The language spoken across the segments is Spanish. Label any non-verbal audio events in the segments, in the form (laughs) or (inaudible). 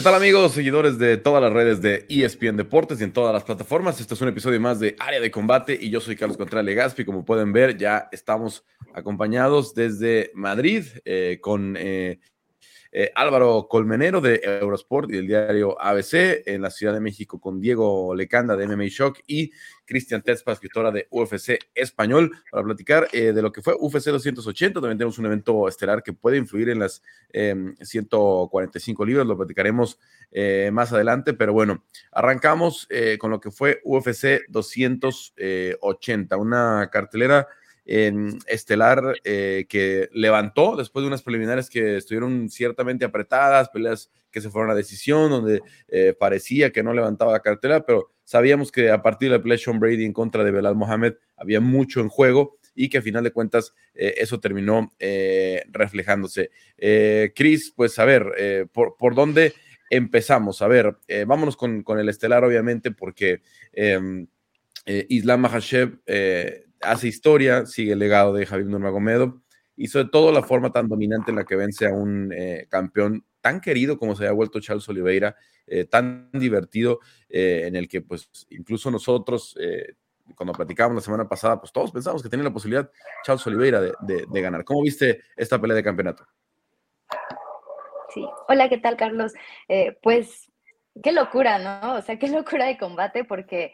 ¿Qué tal amigos, seguidores de todas las redes de ESPN Deportes y en todas las plataformas? Este es un episodio más de Área de Combate y yo soy Carlos Contreras Legaspi. Como pueden ver, ya estamos acompañados desde Madrid eh, con eh, eh, Álvaro Colmenero de Eurosport y el diario ABC en la Ciudad de México con Diego Lecanda de MMA Shock y Cristian Tetzpa, escritora de UFC Español, para platicar eh, de lo que fue UFC 280. También tenemos un evento estelar que puede influir en las 145 em, libras, lo platicaremos eh, más adelante, pero bueno, arrancamos con lo que fue UFC 280, una cartelera estelar eh, que levantó después de unas preliminares que estuvieron ciertamente apretadas, peleas que se fueron a decisión, donde eh, parecía que no levantaba la cartera, pero sabíamos que a partir de la pelea Sean Brady en contra de Belal Mohamed había mucho en juego y que a final de cuentas eh, eso terminó reflejándose. Chris, pues a ver, por, por, dónde empezamos? A ver, vámonos con, con, el estelar, obviamente, porque em, Islam Mahashev hace historia, sigue el legado de Javier Nurmagomedov y sobre todo la forma tan dominante en la que vence a un eh, campeón tan querido como se ha vuelto Charles Oliveira, eh, tan divertido, eh, en el que pues incluso nosotros, cuando platicábamos la semana pasada, pues todos pensamos que tenía la posibilidad Charles Oliveira de, de ganar. ¿Cómo viste esta pelea de campeonato? Sí, hola, ¿qué tal Carlos? pues qué locura, ¿no? O sea, qué locura de combate porque...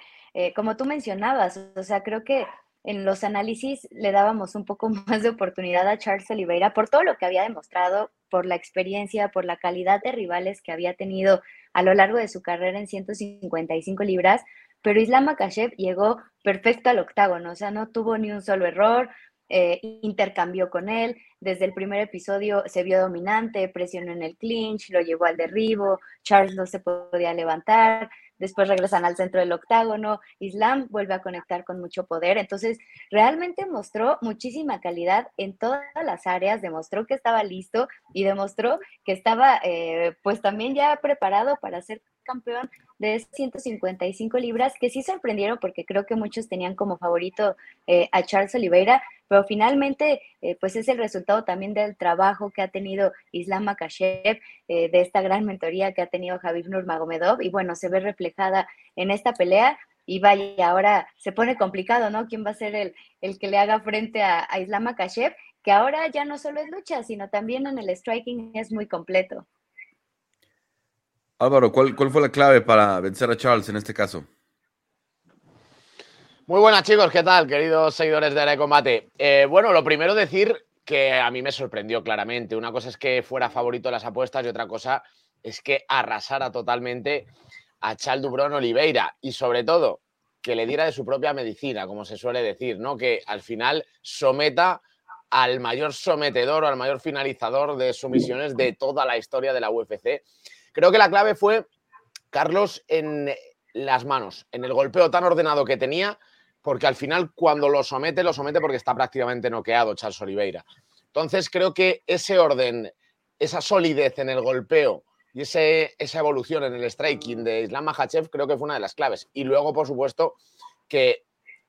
como tú mencionabas, o sea, creo que en los análisis le dábamos un poco (laughs) más de oportunidad a Charles Oliveira por todo lo que había demostrado, por la experiencia, por la calidad de rivales que había tenido a lo largo de su carrera en 155 libras, pero Islam Makashev llegó perfecto al octágono, o sea, no tuvo ni un solo error, eh, intercambió con él, desde el primer episodio se vio dominante, presionó en el clinch, lo llevó al derribo, Charles no se podía levantar, después regresan al centro del octágono, Islam vuelve a conectar con mucho poder, entonces realmente mostró muchísima calidad en todas las áreas, demostró que estaba listo y demostró que estaba eh, pues también ya preparado para ser campeón de 155 libras, que sí sorprendieron porque creo que muchos tenían como favorito eh, a Charles Oliveira, pero finalmente eh, pues es el resultado también del trabajo que ha tenido Islam Makashev, eh, de esta gran mentoría que ha tenido Javier Nurmagomedov y bueno, se ve reflejada en esta pelea y vaya, ahora se pone complicado, ¿no? ¿Quién va a ser el, el que le haga frente a, Islam Makashev? Que ahora ya no solo es lucha, sino también en el striking es muy completo. Álvaro, ¿cuál, fue la clave para vencer a Charles en este caso? Muy buenas chicos, ¿qué tal, queridos seguidores de Área Combate? Eh, bueno, lo primero decir que a mí me sorprendió claramente. Una cosa es que fuera favorito de las apuestas y otra cosa es que arrasara totalmente a Charles Dubron Oliveira y sobre todo que le diera de su propia medicina, como se suele decir, ¿no? Que al final someta al mayor sometedor o al mayor finalizador de sumisiones de toda la historia de la UFC Creo que la clave fue Carlos en las manos, en el golpeo tan ordenado que tenía, porque al final cuando lo somete, lo somete porque está prácticamente noqueado Charles Oliveira. Entonces creo que ese orden, esa solidez en el golpeo y ese, esa evolución en el striking de Islam Makhachev creo que fue una de las claves. Y luego, por supuesto, que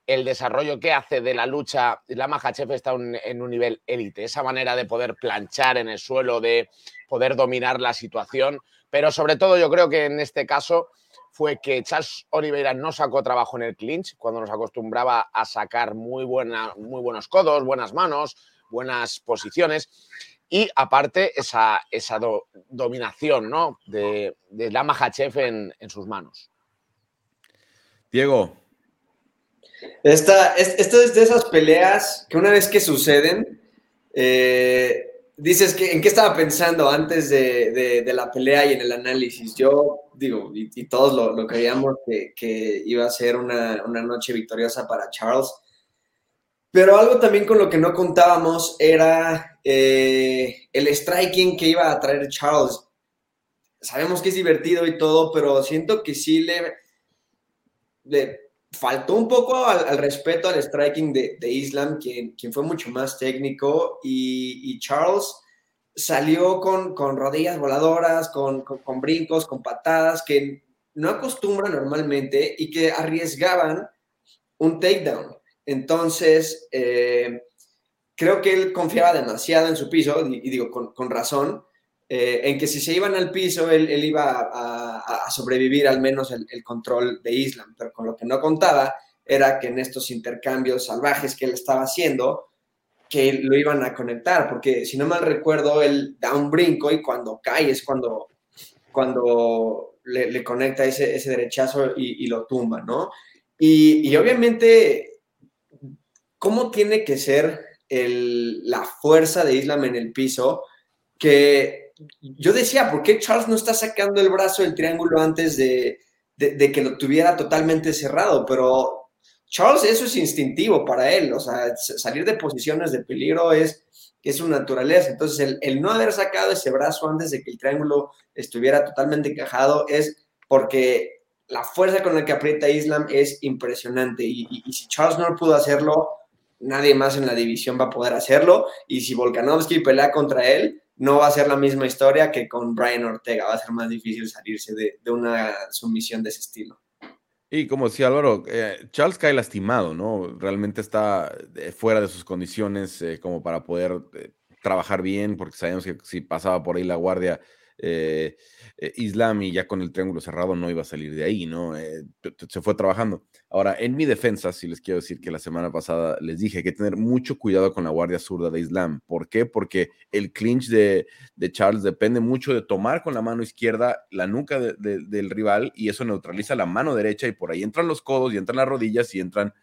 el desarrollo que hace de la lucha, Islam Makhachev está en un nivel élite. Esa manera de poder planchar en el suelo, de poder dominar la situación, pero sobre todo yo creo que en este caso fue que Charles Oliveira no sacó trabajo en el clinch cuando nos acostumbraba a sacar muy, buena, muy buenos codos, buenas manos, buenas posiciones. Y aparte esa, esa dominación ¿no? de, de Lama Hachev en, en, sus manos. Diego. Esta, esta es de esas peleas que una vez que suceden, eh, dices que en qué estaba pensando antes de, la pelea y en el análisis. Yo digo, y, todos lo, creíamos que, iba a ser una, noche victoriosa para Charles. Pero algo también con lo que no contábamos era eh, el striking que iba a traer Charles. Sabemos que es divertido y todo, pero siento que sí le, le faltó un poco al, respeto al striking de, Islam, quien, quien, fue mucho más técnico, y, Charles salió con, con rodillas voladoras, con, con, brincos, con patadas, que no acostumbra normalmente y que arriesgaban un takedown. Entonces, eh, creo que él confiaba demasiado en su piso, y, digo, con, razón, eh, en que si se iban al piso, él, iba a, sobrevivir al menos el, control de Islam, pero con lo que no contaba era que en estos intercambios salvajes que él estaba haciendo, que lo iban a conectar, porque si no mal recuerdo, él da un brinco y cuando cae es cuando, cuando le, conecta ese, ese derechazo y, lo tumba, ¿no? Y, obviamente, ¿cómo tiene que ser la fuerza de Islam en el piso? Que yo decía, ¿por qué Charles no está sacando el brazo del triángulo antes de, que lo tuviera totalmente cerrado? Pero Charles, eso es instintivo para él, o sea, salir de posiciones de peligro es, es su naturaleza. Entonces, el, no haber sacado ese brazo antes de que el triángulo estuviera totalmente encajado es porque la fuerza con la que aprieta Islam es impresionante. Y, y si Charles no pudo hacerlo, nadie más en la división va a poder hacerlo. Y si Volkanovski pelea contra él, no va a ser la misma historia que con Brian Ortega, va a ser más difícil salirse de, una sumisión de ese estilo. Y como decía Álvaro, eh, Charles cae lastimado, ¿no? Realmente está eh, fuera de sus condiciones eh, como para poder trabajar bien, porque sabemos que si pasaba por ahí la guardia eh, eh, Islam y ya con el triángulo cerrado no iba a salir de ahí, ¿no? Eh, se fue trabajando. Ahora, en mi defensa, sí les quiero decir que la semana pasada les dije que tener mucho cuidado con la guardia zurda de Islam. ¿Por qué? Porque el clinch de, Charles depende mucho de tomar con la mano izquierda la nuca del rival y eso neutraliza la mano derecha y por ahí entran los codos y entran las rodillas y entran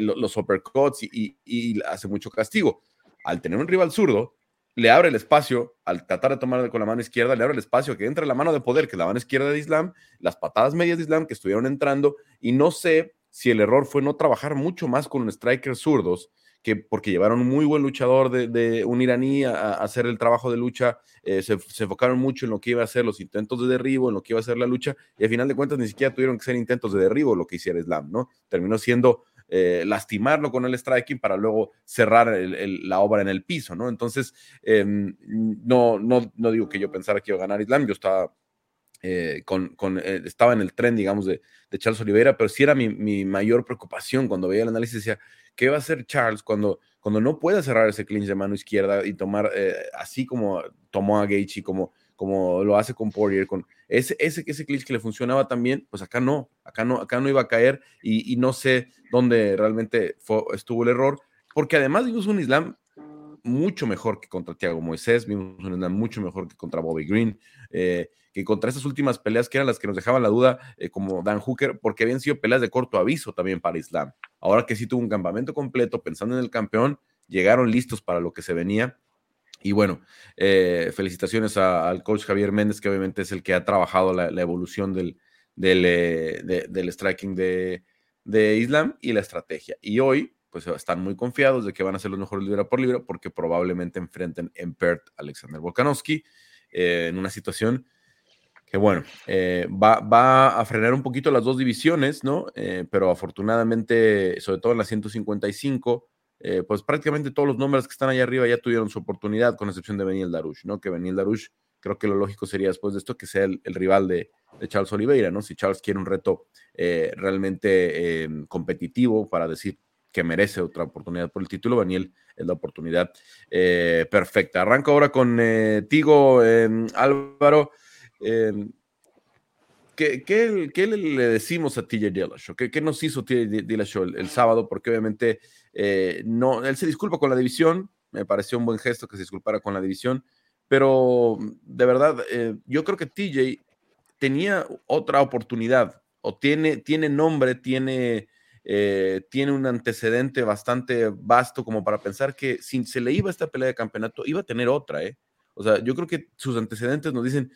los uppercuts y, y hace mucho castigo. Al tener un rival zurdo, le abre el espacio, al tratar de tomar con la mano izquierda, le abre el espacio que entre la mano de poder, que es la mano izquierda de Islam, las patadas medias de Islam que estuvieron entrando, y no sé si el error fue no trabajar mucho más con un striker zurdos, que porque llevaron un muy buen luchador de, un iraní a, hacer el trabajo de lucha, eh, se, se, enfocaron mucho en lo que iba a ser los intentos de derribo, en lo que iba a ser la lucha, y al final de cuentas ni siquiera tuvieron que ser intentos de derribo lo que hiciera Islam, ¿no? Terminó siendo eh, lastimarlo con el striking para luego cerrar la obra en el piso, ¿no? Entonces, em, no, no, no digo que yo pensara que iba a ganar Islam, yo estaba eh, con, eh, estaba en el tren, digamos, de, Charles Oliveira, pero sí era mi, mayor preocupación cuando veía el análisis, decía, ¿qué va a hacer Charles cuando, cuando no pueda cerrar ese clinch de mano izquierda y tomar, así como tomó a Gaethje, como, como lo hace con Poirier, con ese, ese, ese clinch que le funcionaba también, pues acá no, acá no, acá no iba a caer y, no sé dónde realmente estuvo el error, porque además vimos un Islam mucho mejor que contra Thiago Moisés, vimos un Islam mucho mejor que contra Bobby Green, eh, que contra esas últimas peleas que eran las que nos dejaban la duda, eh, como Dan Hooker, porque habían sido peleas de corto aviso también para Islam. Ahora que sí tuvo un campamento completo, pensando en el campeón, llegaron listos para lo que se venía y bueno, eh, felicitaciones al coach Javier Méndez, que obviamente es el que ha trabajado la, evolución del, del, eh, del striking de, de, Islam y la estrategia. Y hoy, pues están muy confiados de que van a ser los mejores libra por libra, porque probablemente enfrenten en Perth a Alexander Volkanovski eh, en una situación que, bueno, va, va, a frenar un poquito las dos divisiones, ¿no? pero afortunadamente, sobre todo en la 155, eh, pues prácticamente todos los nombres que están allá arriba ya tuvieron su oportunidad, con excepción de Benil Darush, ¿no? Que Benil Darush, creo que lo lógico sería después de esto que sea el, rival de, Charles Oliveira, ¿no? Si Charles quiere un reto eh, realmente em, competitivo para decir que merece otra oportunidad por el título, Daniel es la oportunidad eh, perfecta. Arranco ahora con Tigo, Álvaro. Em, ¿Qué, qué, le decimos a TJ Dillashaw? ¿Qué, ¿Qué, nos hizo TJ Dillashaw el, el, sábado? Porque obviamente eh, no, él se disculpa con la división, me pareció un buen gesto que se disculpara con la división, pero de verdad, eh, yo creo que TJ tenía otra oportunidad, o tiene, tiene nombre, tiene, eh, tiene un antecedente bastante vasto como para pensar que si se le iba esta pelea de campeonato, iba a tener otra, ¿eh? O sea, yo creo que sus antecedentes nos dicen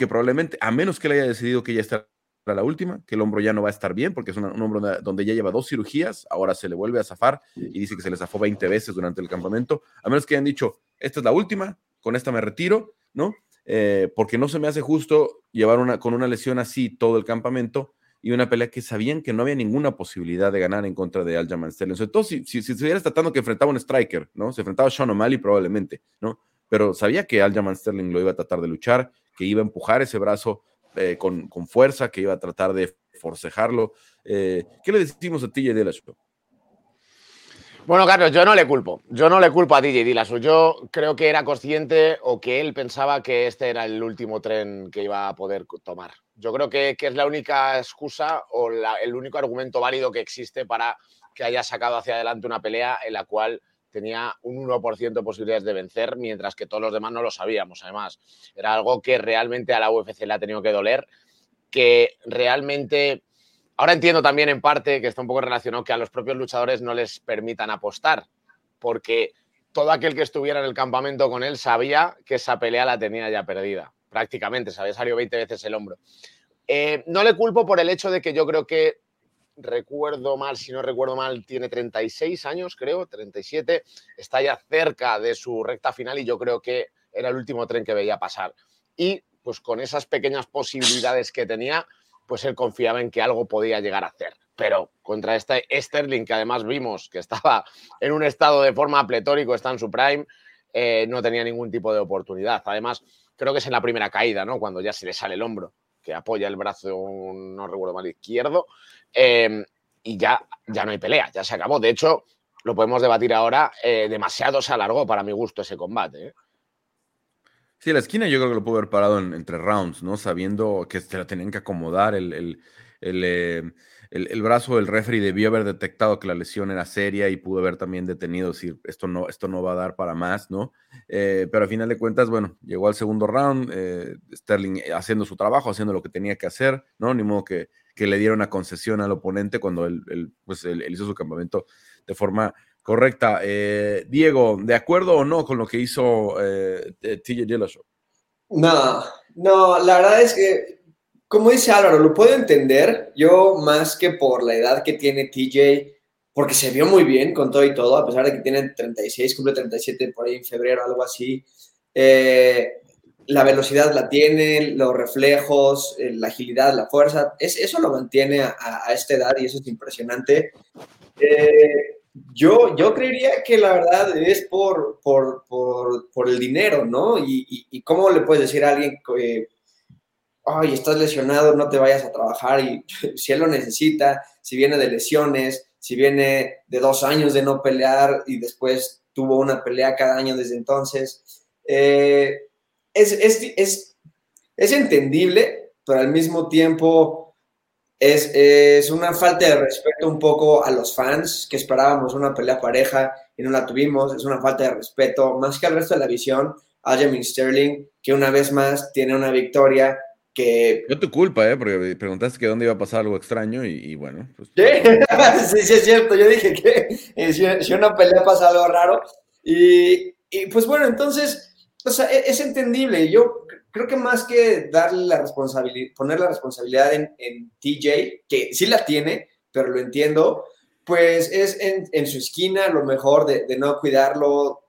que probablemente, a menos que él haya decidido que ya está la última, que el hombro ya no va a estar bien porque es un, hombro donde ya lleva dos cirugías, ahora se le vuelve a zafar y dice que se le zafó 20 veces durante el campamento, a menos que hayan dicho, esta es la última, con esta me retiro, ¿no? Eh, porque no se me hace justo llevar una, con una lesión así todo el campamento y una pelea que sabían que no había ninguna posibilidad de ganar en contra de Aljamain Sterling. Sobre todo si, si, si estuvieras tratando que enfrentaba un striker, ¿no? Se enfrentaba a Sean O'Malley probablemente, ¿no? Pero sabía que Aljamain Sterling lo iba a tratar de luchar, que iba a empujar ese brazo eh, con, fuerza, que iba a tratar de forcejarlo. Eh, ¿Qué le decimos a TJ Dillashaw? Bueno, Carlos, yo no le culpo. Yo no le culpo a DJ Dilasu. Yo creo que era consciente o que él pensaba que este era el último tren que iba a poder tomar. Yo creo que, es la única excusa o el único argumento válido que existe para que haya sacado hacia adelante una pelea en la cual tenía un 1% de posibilidades de vencer, mientras que todos los demás no lo sabíamos. Además, era algo que realmente a la UFC le ha tenido que doler, que realmente Ahora entiendo también en parte que está un poco relacionado que a los propios luchadores no les permitan apostar, porque todo aquel que estuviera en el campamento con él sabía que esa pelea la tenía ya perdida, prácticamente, se había salido 20 veces el hombro. Eh, no le culpo por el hecho de que yo creo que, recuerdo mal, si no recuerdo mal, tiene 36 años, creo, 37, está ya cerca de su recta final y yo creo que era el último tren que veía pasar. Y pues con esas pequeñas posibilidades que tenía, pues él confiaba en que algo podía llegar a hacer. Pero contra este Sterling, que además vimos que estaba en un estado de forma pletórico, está en su prime, eh, no tenía ningún tipo de oportunidad. Además, creo que es en la primera caída, ¿no? Cuando ya se le sale el hombro, que apoya el brazo, no recuerdo mal, izquierdo, em, y ya, ya no hay pelea, ya se acabó. De hecho, lo podemos debatir ahora, eh, demasiado se alargó para mi gusto ese combate. ¿eh? Sí, la esquina yo creo que lo pudo haber parado en, entre rounds, ¿no? Sabiendo que se la tenían que acomodar. El, el, el, eh, el, brazo del referee debió haber detectado que la lesión era seria y pudo haber también detenido, decir, esto no, esto no va a dar para más, ¿no? Eh, pero al final de cuentas, bueno, llegó al segundo round, eh, Sterling haciendo su trabajo, haciendo lo que tenía que hacer, ¿no? Ni modo que, que le diera una concesión al oponente cuando él, pues, él hizo su campamento de forma Correcta. Eh, Diego, ¿de acuerdo o no con lo que hizo eh, TJ Dillashaw? No, no, la verdad es que, como dice Álvaro, lo puedo entender. Yo, más que por la edad que tiene TJ, porque se vio muy bien con todo y todo, a pesar de que tiene 36, cumple 37 por ahí en febrero, algo así. Eh, la velocidad la tiene, los reflejos, eh, la agilidad, la fuerza, es, eso lo mantiene a, a, esta edad y eso es impresionante. Eh, yo, yo creería que la verdad es por, por, por, por el dinero, ¿no? Y, y, cómo le puedes decir a alguien que, ay, estás lesionado, no te vayas a trabajar, y (laughs) si él lo necesita, si viene de lesiones, si viene de dos años de no pelear y después tuvo una pelea cada año desde entonces, eh, es, es, es, es entendible, pero al mismo tiempo es, una falta de respeto un poco a los fans que esperábamos una pelea pareja y no la tuvimos. Es una falta de respeto más que al resto de la visión. Aljamain Sterling, que una vez más tiene una victoria que... No tu culpa, ¿eh? Porque preguntaste que dónde iba a pasar algo extraño y, bueno. Pues... (laughs) ¿Sí? sí, es cierto. Yo dije que eh, si, una pelea pasa algo raro. Y, y pues bueno, entonces, o sea, es, es entendible. Yo creo que más que darle la responsabilidad, poner la responsabilidad en, en, TJ, que sí la tiene, pero lo entiendo, pues es en, en su esquina lo mejor de, de, no cuidarlo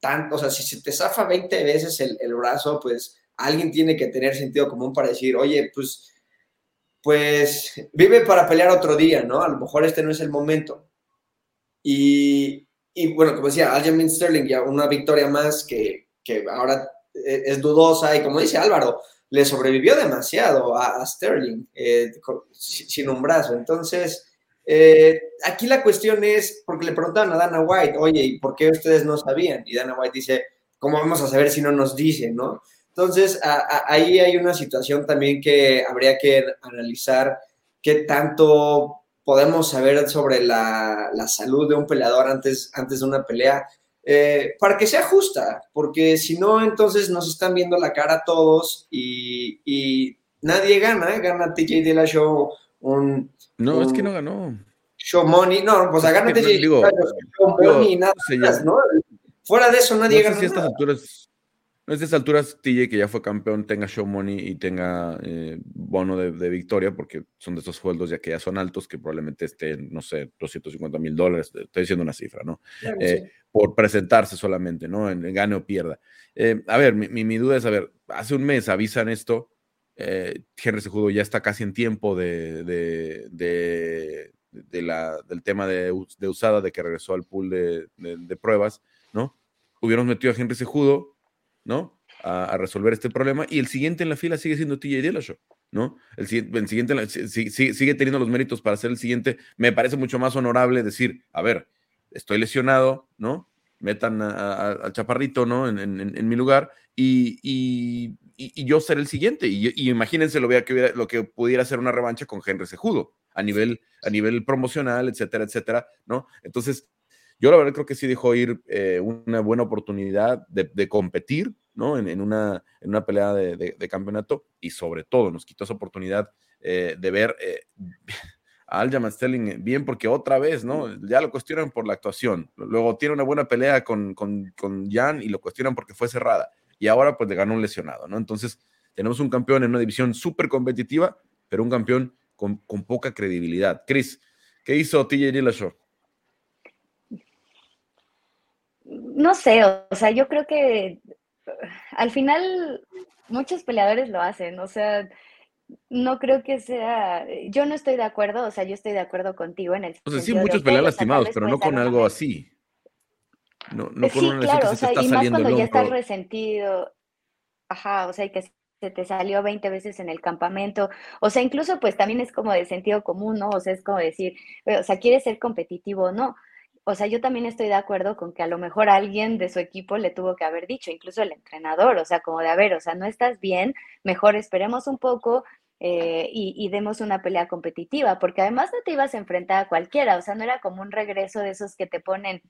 tanto. O sea, si se te zafa 20 veces el, el, brazo, pues alguien tiene que tener sentido común para decir, oye, pues, pues vive para pelear otro día, ¿no? A lo mejor este no es el momento. Y, y bueno, como decía, Aljamain Sterling ya una victoria más que, que ahora eh, es dudosa y como dice Álvaro, le sobrevivió demasiado a, Sterling eh, sin un brazo. Entonces, eh, aquí la cuestión es, porque le preguntaban a Dana White, oye, ¿y por qué ustedes no sabían? Y Dana White dice, ¿cómo vamos a saber si no nos dicen, no? Entonces, ahí hay una situación también que habría que analizar qué tanto podemos saber sobre la, la salud de un peleador antes, antes de una pelea eh, para que sea justa, porque si no, entonces nos están viendo la cara todos y, nadie gana, ¿eh? gana TJ de la show un... No, es que no ganó. Show money, no, pues gana TJ no, show money, nada más, ¿no? Fuera de eso nadie gana. estas no es de estas alturas TJ que ya fue campeón tenga show money y tenga eh, bono de, victoria, porque son de esos sueldos ya que ya son altos, que probablemente estén, no sé, 250 mil dólares, estoy diciendo una cifra, ¿no? Eh, por presentarse solamente, ¿no? En, gane o pierda. Eh, a ver, mi, mi, duda es, a ver, hace un mes avisan esto, Henry Sejudo ya está casi en tiempo de, de, de, de la, del tema de, usada, de que regresó al pool de, pruebas, ¿no? Hubiéramos metido a Henry Sejudo ¿no? A, resolver este problema. Y el siguiente en la fila sigue siendo TJ Dillashaw, ¿no? El, siguiente sigue, teniendo los méritos para ser el siguiente. Me parece mucho más honorable decir, a ver, estoy lesionado, ¿no? Metan al chaparrito, ¿no? En, mi lugar y, yo ser el siguiente. Y, imagínense lo, que lo que pudiera ser una revancha con Henry Sejudo a nivel, a nivel promocional, etcétera, etcétera, ¿no? Entonces, yo la verdad creo que sí dejó ir eh, una buena oportunidad de, competir, ¿no? En, una, en una pelea de, campeonato y sobre todo nos quitó esa oportunidad eh, de ver eh, (laughs) a Aljamain Sterling bien porque otra vez, ¿no? Ya lo cuestionan por la actuación. Luego tiene una buena pelea con, con, con Jan y lo cuestionan porque fue cerrada. Y ahora pues le ganó un lesionado, ¿no? Entonces tenemos un campeón en una división súper competitiva, pero un campeón con, con poca credibilidad. Chris, ¿qué hizo TJ Dillashaw? No sé, o sea, yo creo que al final muchos peleadores lo hacen, o sea, no creo que sea, yo no estoy de acuerdo, o sea, yo estoy de acuerdo contigo en el O sea, sí, muchos pelean lastimados, pero no con algo así. No, no con sí, claro, o sea, y más cuando ya estás resentido, ajá, o sea, y que se te salió 20 veces en el campamento, o sea, incluso pues también es como de sentido común, ¿no? O sea, es como decir, o sea, quieres ser competitivo o no, o sea, yo también estoy de acuerdo con que a lo mejor alguien de su equipo le tuvo que haber dicho, incluso el entrenador, o sea, como de, a ver, o sea, no estás bien, mejor esperemos un poco eh, y, demos una pelea competitiva, porque además no te ibas a enfrentar a cualquiera, o sea, no era como un regreso de esos que te ponen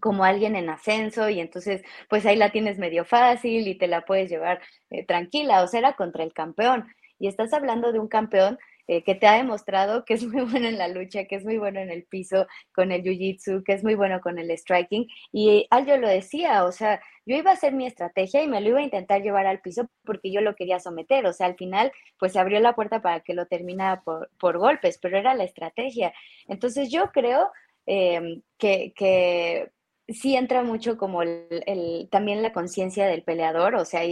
como alguien en ascenso y entonces pues ahí la tienes medio fácil y te la puedes llevar eh, tranquila, o sea, era contra el campeón. Y estás hablando de un campeón eh, que te ha demostrado que es muy (laughs) bueno en la lucha, que es muy bueno en el piso con el jiu-jitsu, que es muy bueno con el striking. Y yo lo decía, o sea, yo iba a hacer mi estrategia y me lo iba a intentar llevar al piso porque yo lo quería someter. O sea, al final, pues se abrió la puerta para que lo terminara por, golpes, pero era la estrategia. Entonces yo creo em, que sí entra mucho como el, también la conciencia del peleador, o sea,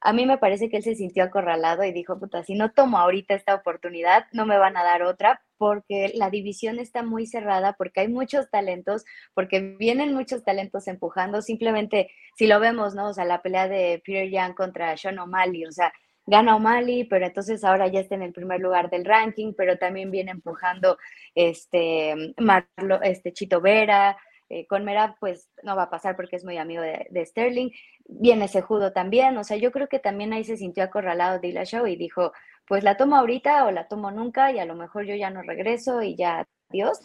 a mí me parece que él se sintió acorralado y dijo, puta, si no tomo ahorita esta oportunidad, no me van a dar otra, porque la división está muy cerrada, porque hay muchos talentos, porque vienen muchos talentos empujando, simplemente si lo vemos, ¿no? O sea, la pelea de Peter Young contra Sean O'Malley, o sea, gana O'Malley, pero entonces ahora ya está en el primer lugar del ranking, pero también viene empujando este, Marlo, este Chito Vera, eh, con Mera, pues no va a pasar porque es muy amigo de, Sterling. Viene Sejudo también. O sea, yo creo que también ahí se sintió acorralado Dillashaw y dijo, pues la tomo ahorita o la tomo nunca y a lo mejor yo ya no regreso y ya, adiós.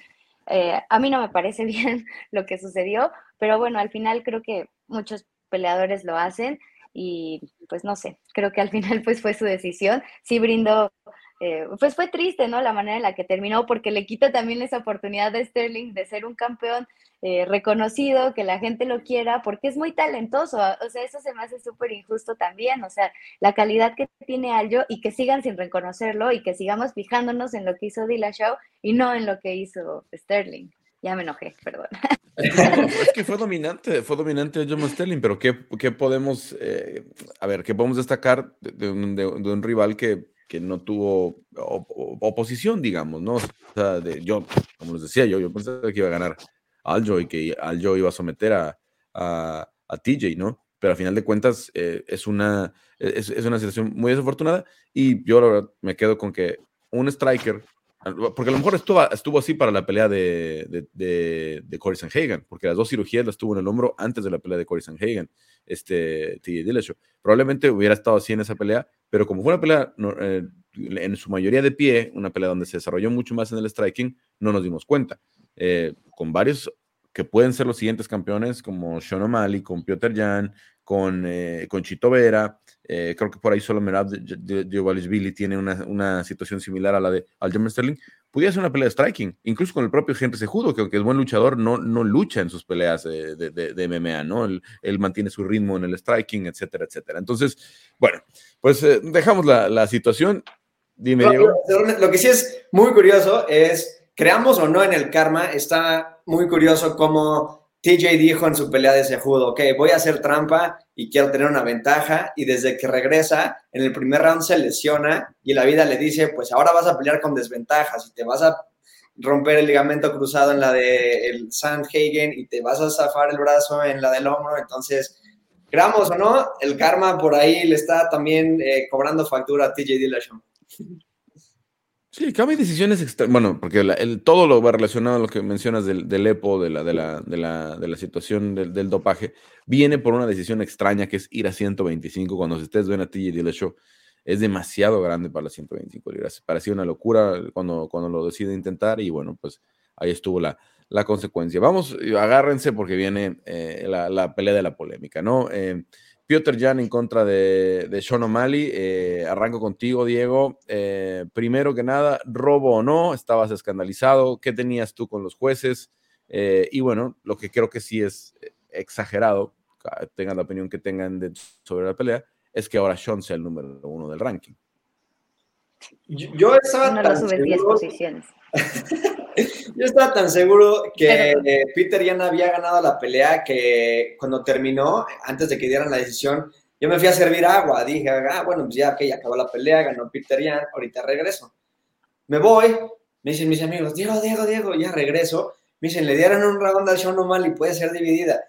Eh, a mí no me parece (laughs) bien lo que sucedió, pero bueno, al final creo que muchos peleadores lo hacen y pues no sé, creo que al final pues fue su decisión. Sí brindó eh, pues fue triste, ¿no? La manera en la que terminó, porque le quita también esa oportunidad de Sterling de ser un campeón eh, reconocido, que la gente lo quiera, porque es muy talentoso. O sea, eso se me hace súper injusto también. O sea, la calidad que tiene Aljo y que sigan sin reconocerlo y que sigamos fijándonos en lo que hizo Dillashaw y no en lo que hizo Sterling. Ya me enojé, perdón. (laughs) Es que fue dominante, fue dominante Sterling, pero ¿qué, qué podemos, eh, a ver, qué podemos destacar de un rival que que no tuvo oposición, digamos, ¿no? O sea, de, yo, como les decía, yo, yo pensaba que iba a ganar Aljo y que Aljo iba a someter a, a, a TJ, ¿no? Pero al final de cuentas eh, es, una, es, es, una situación muy desafortunada y yo la verdad me quedo con que un striker, porque a lo mejor estuvo, estuvo así para la pelea de, de, de, de Corey Sanhagen, porque las dos cirugías las tuvo en el hombro antes de la pelea de Corey Sanhagen, este TJ Dillashaw. Probablemente hubiera estado así en esa pelea, pero como fue una pelea eh, en su mayoría de pie, una pelea donde se desarrolló mucho más en el striking, no nos dimos cuenta. Eh, con varios que pueden ser los siguientes campeones, como Sean O'Malley, con Piotr Jan, con, eh, con Chito Vera, creo que por ahí solo Merab Billy tiene una, una, situación similar a la de Aljamain Sterling, pudiera ser una pelea de striking, incluso con el propio Henry Sejudo, que aunque es buen luchador, no, no lucha en sus peleas de, de, MMA, ¿no? Él, él, mantiene su ritmo en el striking, etcétera, etcétera. Entonces, bueno, pues eh, dejamos la, la, situación. Dime, Diego. Lo que sí es muy curioso es, creamos o no en el karma, está muy curioso cómo TJ dijo en su pelea de Sejudo, ok, voy a hacer trampa y quiero tener una ventaja, y desde que regresa, en el primer round se lesiona y la vida le dice, pues ahora vas a pelear con desventajas y te vas a romper el ligamento cruzado en la de el Sandhagen y te vas a zafar el brazo en la del hombro, entonces creamos o no, el karma por ahí le está también eh, cobrando factura a TJ Dillashaw. Sí, cambia decisiones extra... Bueno, porque el, todo lo va relacionado a lo que mencionas del, del EPO, de la, de la, de la, de la situación del, del, dopaje, viene por una decisión extraña que es ir a 125 cuando estés ven a ti y show es demasiado grande para las 125 libras. Parecía una locura cuando, cuando lo decide intentar y bueno, pues ahí estuvo la, la consecuencia. Vamos, agárrense porque viene eh, la, la, pelea de la polémica, ¿no? Eh, Piotr Jan en contra de, de Sean O'Malley. Eh, arranco contigo, Diego. Eh, primero que nada, robo o no, estabas escandalizado. ¿Qué tenías tú con los jueces? Eh, y bueno, lo que creo que sí es exagerado, tengan la opinión que tengan de, sobre la pelea, es que ahora Sean sea el número uno del ranking. Yo, yo estaba no tan seguro... posiciones. Yo estaba tan seguro que Pero... Peter ya no había ganado la pelea que cuando terminó, antes de que dieran la decisión, yo me fui a servir agua. Dije, ah, bueno, pues ya, ok, ya acabó la pelea, ganó Peter Yan, ahorita regreso. Me voy, me dicen mis amigos, Diego, Diego, Diego, ya regreso. Me dicen, le dieron un round al Sean y puede ser dividida.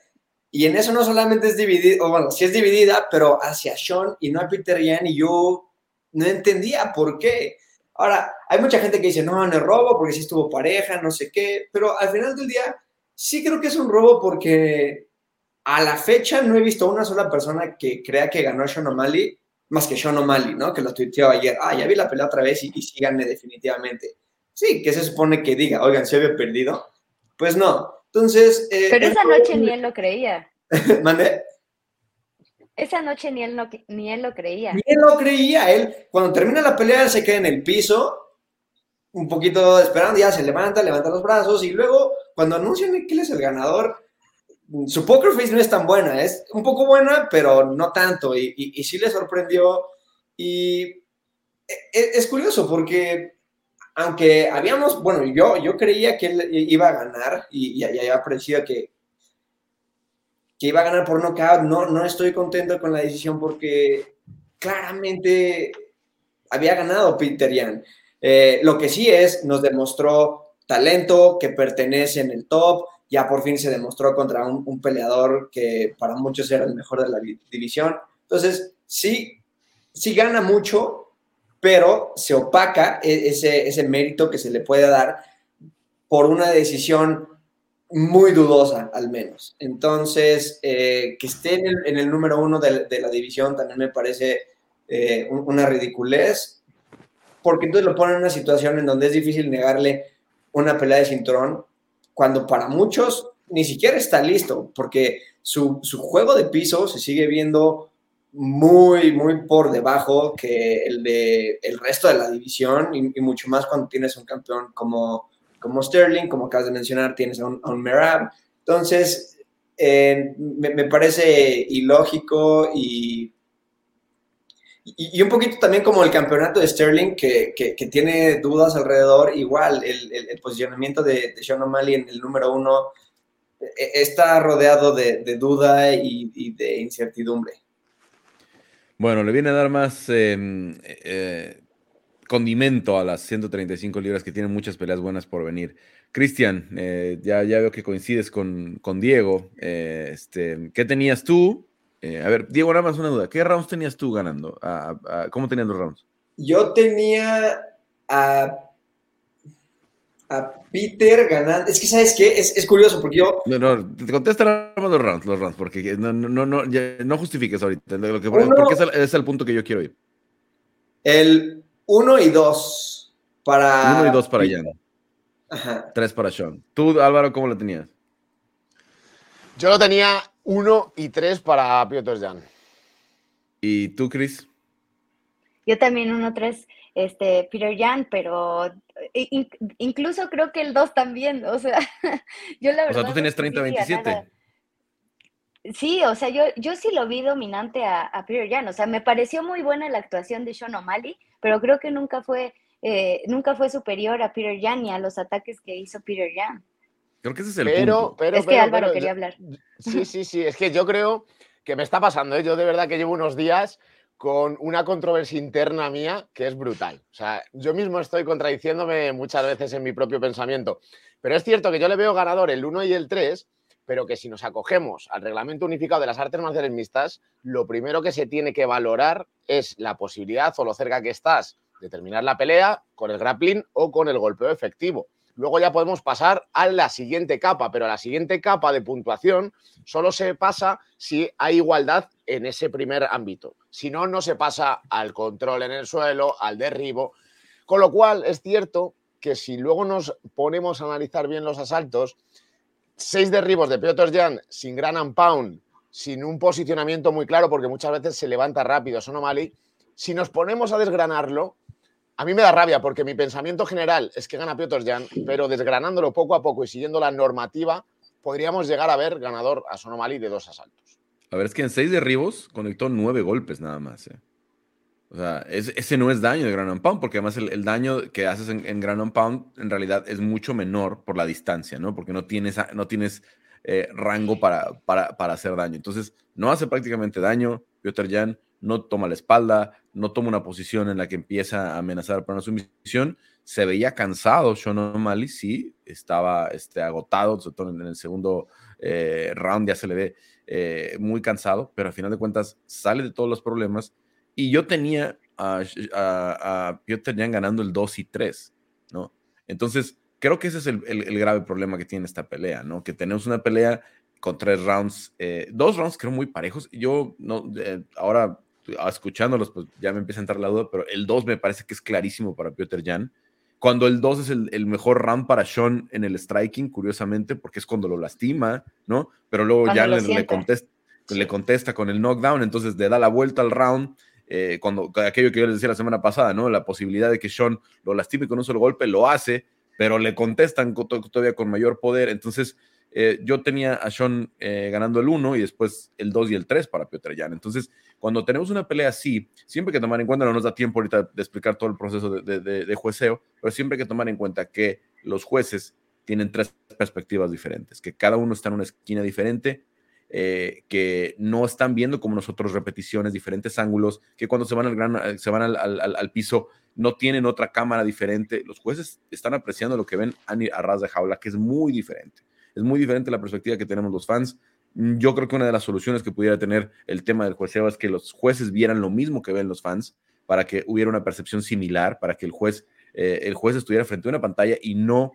Y en eso no solamente es dividida, o bueno, sí es dividida, pero hacia Sean y no a Peter Yan, y yo no entendía por qué. Ahora, hay mucha gente que dice, no, no es robo porque sí estuvo pareja, no sé qué, pero al final del día sí creo que es un robo porque a la fecha no he visto una sola persona que crea que ganó Sean O'Malley más que Sean O'Malley, ¿no? Que lo tuiteó ayer. Ah, ya vi la pelea otra vez y, y sí gané definitivamente. Sí, que se supone que diga, oigan, ¿se había perdido? Pues no. Entonces... Eh, Pero esa noche ni él lo creía. (laughs) ¿Mandé? Esa noche ni él, no, ni él lo creía. Ni él lo creía. Él, cuando termina la pelea, se queda en el piso, un poquito esperando, ya se levanta, levanta los brazos y luego, cuando anuncian que él es el ganador, su poker face no es tan buena. Es un poco buena, pero no tanto. Y, y, sí le sorprendió. Y es, es curioso porque aunque habíamos, bueno, yo, yo creía que él iba a ganar y, y, y había que, que iba a ganar por nocaut. No, no estoy contento con la decisión porque claramente había ganado Peter Yan. Eh, lo que sí es, nos demostró talento, que pertenece en el top. Ya por fin se demostró contra un, un peleador que para muchos era el mejor de la división. Entonces, sí, sí gana mucho, pero se opaca e, ese, ese mérito que se le puede dar por una decisión muy dudosa, al menos. Entonces, eh, que esté en el, número uno de, la división también me parece eh, una ridiculez, porque entonces lo pone en una situación en donde es difícil negarle una pelea de cinturón, cuando para muchos ni siquiera está listo, porque su, su juego de piso se sigue viendo muy, muy por debajo que el de el resto de la división y, y mucho más cuando tienes un campeón como como Sterling, como acabas de mencionar, tienes a un, Merab. Entonces, eh, me, parece ilógico y, y, un poquito también como el campeonato de Sterling, que, que, tiene dudas alrededor, igual el, posicionamiento de, de, Sean O'Malley en el número uno e, está rodeado de, duda y, y, de incertidumbre. Bueno, le viene a dar más eh, eh, condimento a las 135 libras que tienen muchas peleas buenas por venir. Cristian, eh, ya, ya veo que coincides con, con Diego. Eh, este, ¿Qué tenías tú? Eh, a ver, Diego, nada más una duda. ¿Qué rounds tenías tú ganando? ¿A, a, cómo tenías los rounds? Yo tenía a, a Peter ganando. Es que, ¿sabes qué? Es, es curioso porque yo. No, no, te contesta los rounds, los rounds, porque no, no, no, no justifiques ahorita. Lo que, porque es el, es el punto que yo quiero ir. El uno y dos para. Uno y dos para Jan. Ajá. Tres para Sean. ¿Tú, Álvaro, cómo lo tenías? Yo lo tenía uno y tres para Piotr Jan. ¿Y tú, Chris? Yo también uno, tres, este, Peter Jan, pero in, incluso creo que el dos también, o sea, (laughs) yo la verdad. O sea, tú tienes 30-27. Sí, o sea, yo, yo sí lo vi dominante a, a Peter Jan, o sea, me pareció muy buena la actuación de Sean O'Malley, pero creo que nunca fue, eh, nunca fue superior a Peter Jan ni a los ataques que hizo Peter Jan. Creo que ese es el pero, punto. Pero, es que pero, Álvaro pero, quería hablar. Sí, sí, sí, es que yo creo que me está pasando, ¿eh? yo de verdad que llevo unos días con una controversia interna mía que es brutal. O sea, yo mismo estoy contradiciéndome muchas veces en mi propio pensamiento. Pero es cierto que yo le veo ganador el 1 y el 3, pero que si nos acogemos al reglamento unificado de las artes marciales mixtas, lo primero que se tiene que valorar es la posibilidad o lo cerca que estás de terminar la pelea con el grappling o con el golpeo efectivo. Luego ya podemos pasar a la siguiente capa, pero la siguiente capa de puntuación solo se pasa si hay igualdad en ese primer ámbito. Si no, no se pasa al control en el suelo, al derribo. Con lo cual, es cierto que si luego nos ponemos a analizar bien los asaltos, seis derribos de Piotr Jan sin gran and pound, sin un posicionamiento muy claro, porque muchas veces se levanta rápido Sonomali, si nos ponemos a desgranarlo, a mí me da rabia porque mi pensamiento general es que gana Piotr Jan, pero desgranándolo poco a poco y siguiendo la normativa, podríamos llegar a ver ganador a Sonomali de dos asaltos. A ver, es que en seis derribos conectó nueve golpes nada más. ¿eh? O sea, ese no es daño de Ground and Pound, porque además el, daño que haces en, en, Ground and Pound en realidad es mucho menor por la distancia, ¿no? Porque no tienes, no tienes eh, rango para, para, para, hacer daño. Entonces, no hace prácticamente daño. Piotr Jan no toma la espalda, no toma una posición en la que empieza a amenazar para una sumisión. Se veía cansado Sean O'Malley, sí, estaba este, agotado, sobre todo en el segundo eh, round ya se le ve eh, muy cansado, pero al final de cuentas sale de todos los problemas. Y yo tenía a, a, Piotr Jan ganando el 2 y 3, ¿no? Entonces, creo que ese es el, el, grave problema que tiene esta pelea, ¿no? Que tenemos una pelea con tres rounds, eh, dos rounds creo muy parejos. Yo no, ahora escuchándolos, pues ya me empieza a entrar la duda, pero el 2 me parece que es clarísimo para Peter Jan. Cuando el 2 es el, mejor round para Sean en el striking, curiosamente, porque es cuando lo lastima, ¿no? Pero luego ya le, contesta, le contesta con el knockdown, entonces le da la vuelta al round. Eh, cuando aquello que yo les decía la semana pasada, ¿no? La posibilidad de que Sean lo lastime con un solo golpe, lo hace, pero le contestan todavía con mayor poder. Entonces, eh, yo tenía a Sean eh, ganando el 1 y después el 2 y el 3 para Piotr Jan. Entonces, cuando tenemos una pelea así, siempre hay que tomar en cuenta, no nos da tiempo ahorita de explicar todo el proceso de, de, jueceo, pero siempre hay que tomar en cuenta que los jueces tienen tres perspectivas diferentes, que cada uno está en una esquina diferente, eh, que no están viendo como nosotros repeticiones, diferentes ángulos, que cuando se van van al, piso no tienen otra cámara diferente. Los jueces están apreciando lo que ven a ras de jaula, que es muy diferente. Es muy diferente la perspectiva que tenemos los fans. Mm, yo creo que una de las soluciones que pudiera tener el tema del jueceo es que los jueces vieran lo mismo que ven los fans para que hubiera una percepción similar, para que el juez, eh, el juez estuviera frente a una pantalla y no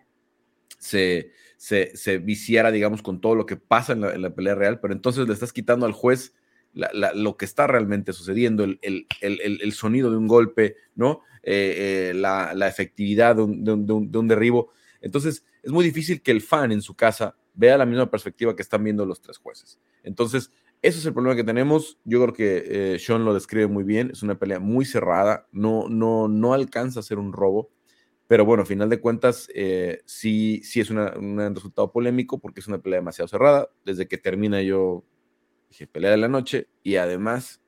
se, se, viciara, digamos, con todo lo que pasa en la, pelea real, pero entonces le estás quitando al juez lo que está realmente sucediendo, el, el, el, sonido de un golpe, ¿no? Eh, eh, la, efectividad de un, de derribo. Entonces, es muy difícil que el fan en su casa vea la misma perspectiva que están viendo los tres jueces. Entonces, ese es el problema que tenemos. Yo creo que eh, Sean lo describe muy bien. Es una pelea muy cerrada. No, no, no alcanza a ser un robo. Pero bueno, a final de cuentas, eh, sí, sí es un resultado polémico porque es una pelea demasiado cerrada. Desde que termina yo dije pelea de la noche y además,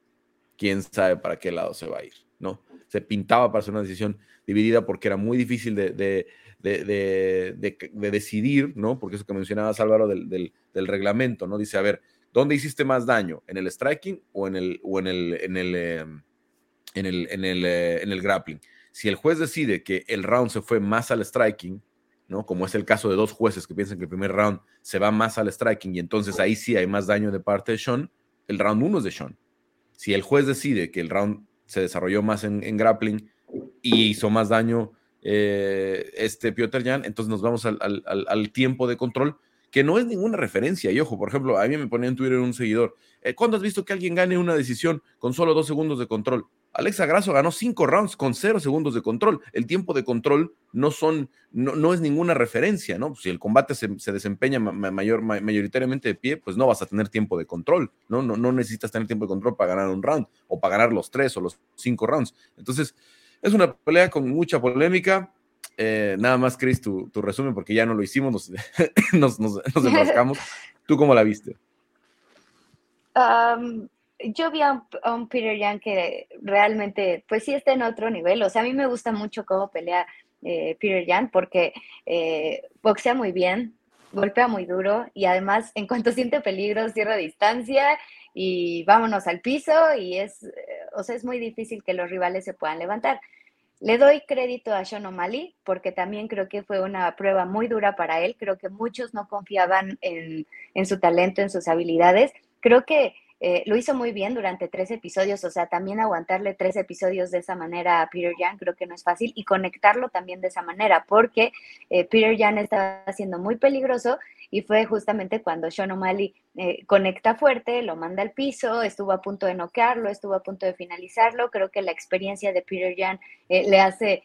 quién sabe para qué lado se va a ir, ¿no? Se pintaba para ser una decisión dividida porque era muy difícil de de, decidir, ¿no? Porque eso que mencionabas, Álvaro, del, del, reglamento, ¿no? Dice, a ver, ¿dónde hiciste más daño? ¿En el striking o en el, o en el, en el, em, en el, en el, eh, en el grappling? Si el juez decide que el round se fue más al striking, ¿no? Como es el caso de dos jueces que piensan que el primer round se va más al striking y entonces ahí sí hay más daño de parte de Sean, el round uno es de Sean. Si el juez decide que el round se desarrolló más en, grappling y hizo más daño eh, este Piotr Jan, entonces nos vamos al, tiempo de control, que no es ninguna referencia. Y ojo, por ejemplo, a mí me ponía en Twitter un seguidor, eh, ¿cuándo has visto que alguien gane una decisión con solo dos segundos de control? Alexa Grasso ganó cinco rounds con cero segundos de control. El tiempo de control no son, no, es ninguna referencia, ¿no? Si el combate se, desempeña mayor, mayoritariamente de pie, pues no vas a tener tiempo de control, ¿no? ¿no? No necesitas tener tiempo de control para ganar un round o para ganar los tres o los cinco rounds. Entonces, es una pelea con mucha polémica. Eh, nada más, Chris, tu, resumen, porque ya no lo hicimos, nos, (laughs) nos, nos, (laughs) ¿Tú cómo la viste? Yo vi a un, Peter Young que realmente, pues sí está en otro nivel. O sea, a mí me gusta mucho cómo pelea eh, Peter Young porque eh, boxea muy bien, golpea muy duro y además, en cuanto siente peligro, cierra distancia y vámonos al piso y es, eh, o sea, es muy difícil que los rivales se puedan levantar. Le doy crédito a Sean O'Malley porque también creo que fue una prueba muy dura para él. Creo que muchos no confiaban en, su talento, en sus habilidades. Creo que eh, lo hizo muy bien durante tres episodios, o sea, también aguantarle tres episodios de esa manera a Peter Jan creo que no es fácil y conectarlo también de esa manera, porque eh, Peter Jan estaba siendo muy peligroso y fue justamente cuando Sean O'Malley eh, conecta fuerte, lo manda al piso, estuvo a punto de noquearlo, estuvo a punto de finalizarlo. Creo que la experiencia de Peter Jan le hace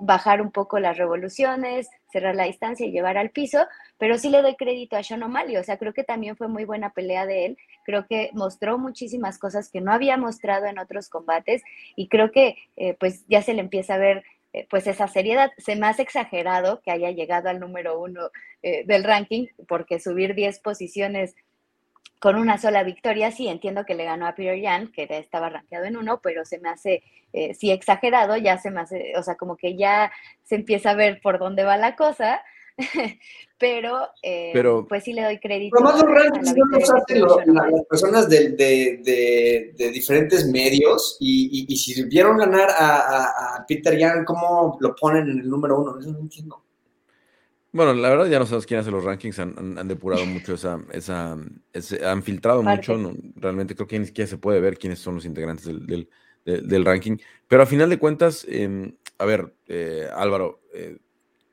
bajar un poco las revoluciones, cerrar la distancia y llevar al piso, pero sí le doy crédito a Sean O'Malley, o sea, creo que también fue muy buena pelea de él creo que mostró muchísimas cosas que no había mostrado en otros combates y creo que eh, pues ya se le empieza a ver eh, pues esa seriedad. Se me hace exagerado que haya llegado al número uno eh, del ranking porque subir 10 posiciones con una sola victoria, sí, entiendo que le ganó a Peter Yan, que estaba rankeado en uno, pero se me hace, sí, exagerado, ya se me hace, o sea, como que ya se empieza a ver por dónde va la cosa, (laughs) eh, pero, pues sí le doy crédito. Pero más hacen las personas de, de, de, diferentes medios y, y, si vieron ganar a, a, Peter Young, ¿cómo lo ponen en el número uno? Eso no entiendo. Bueno, la verdad ya no sabemos quién hace los rankings, han, han depurado mucho esa, esa, han filtrado mucho, realmente creo que ni siquiera se puede ver quiénes son los integrantes del, del, del, ranking, pero a final de cuentas, em, a ver, eh, Álvaro, eh,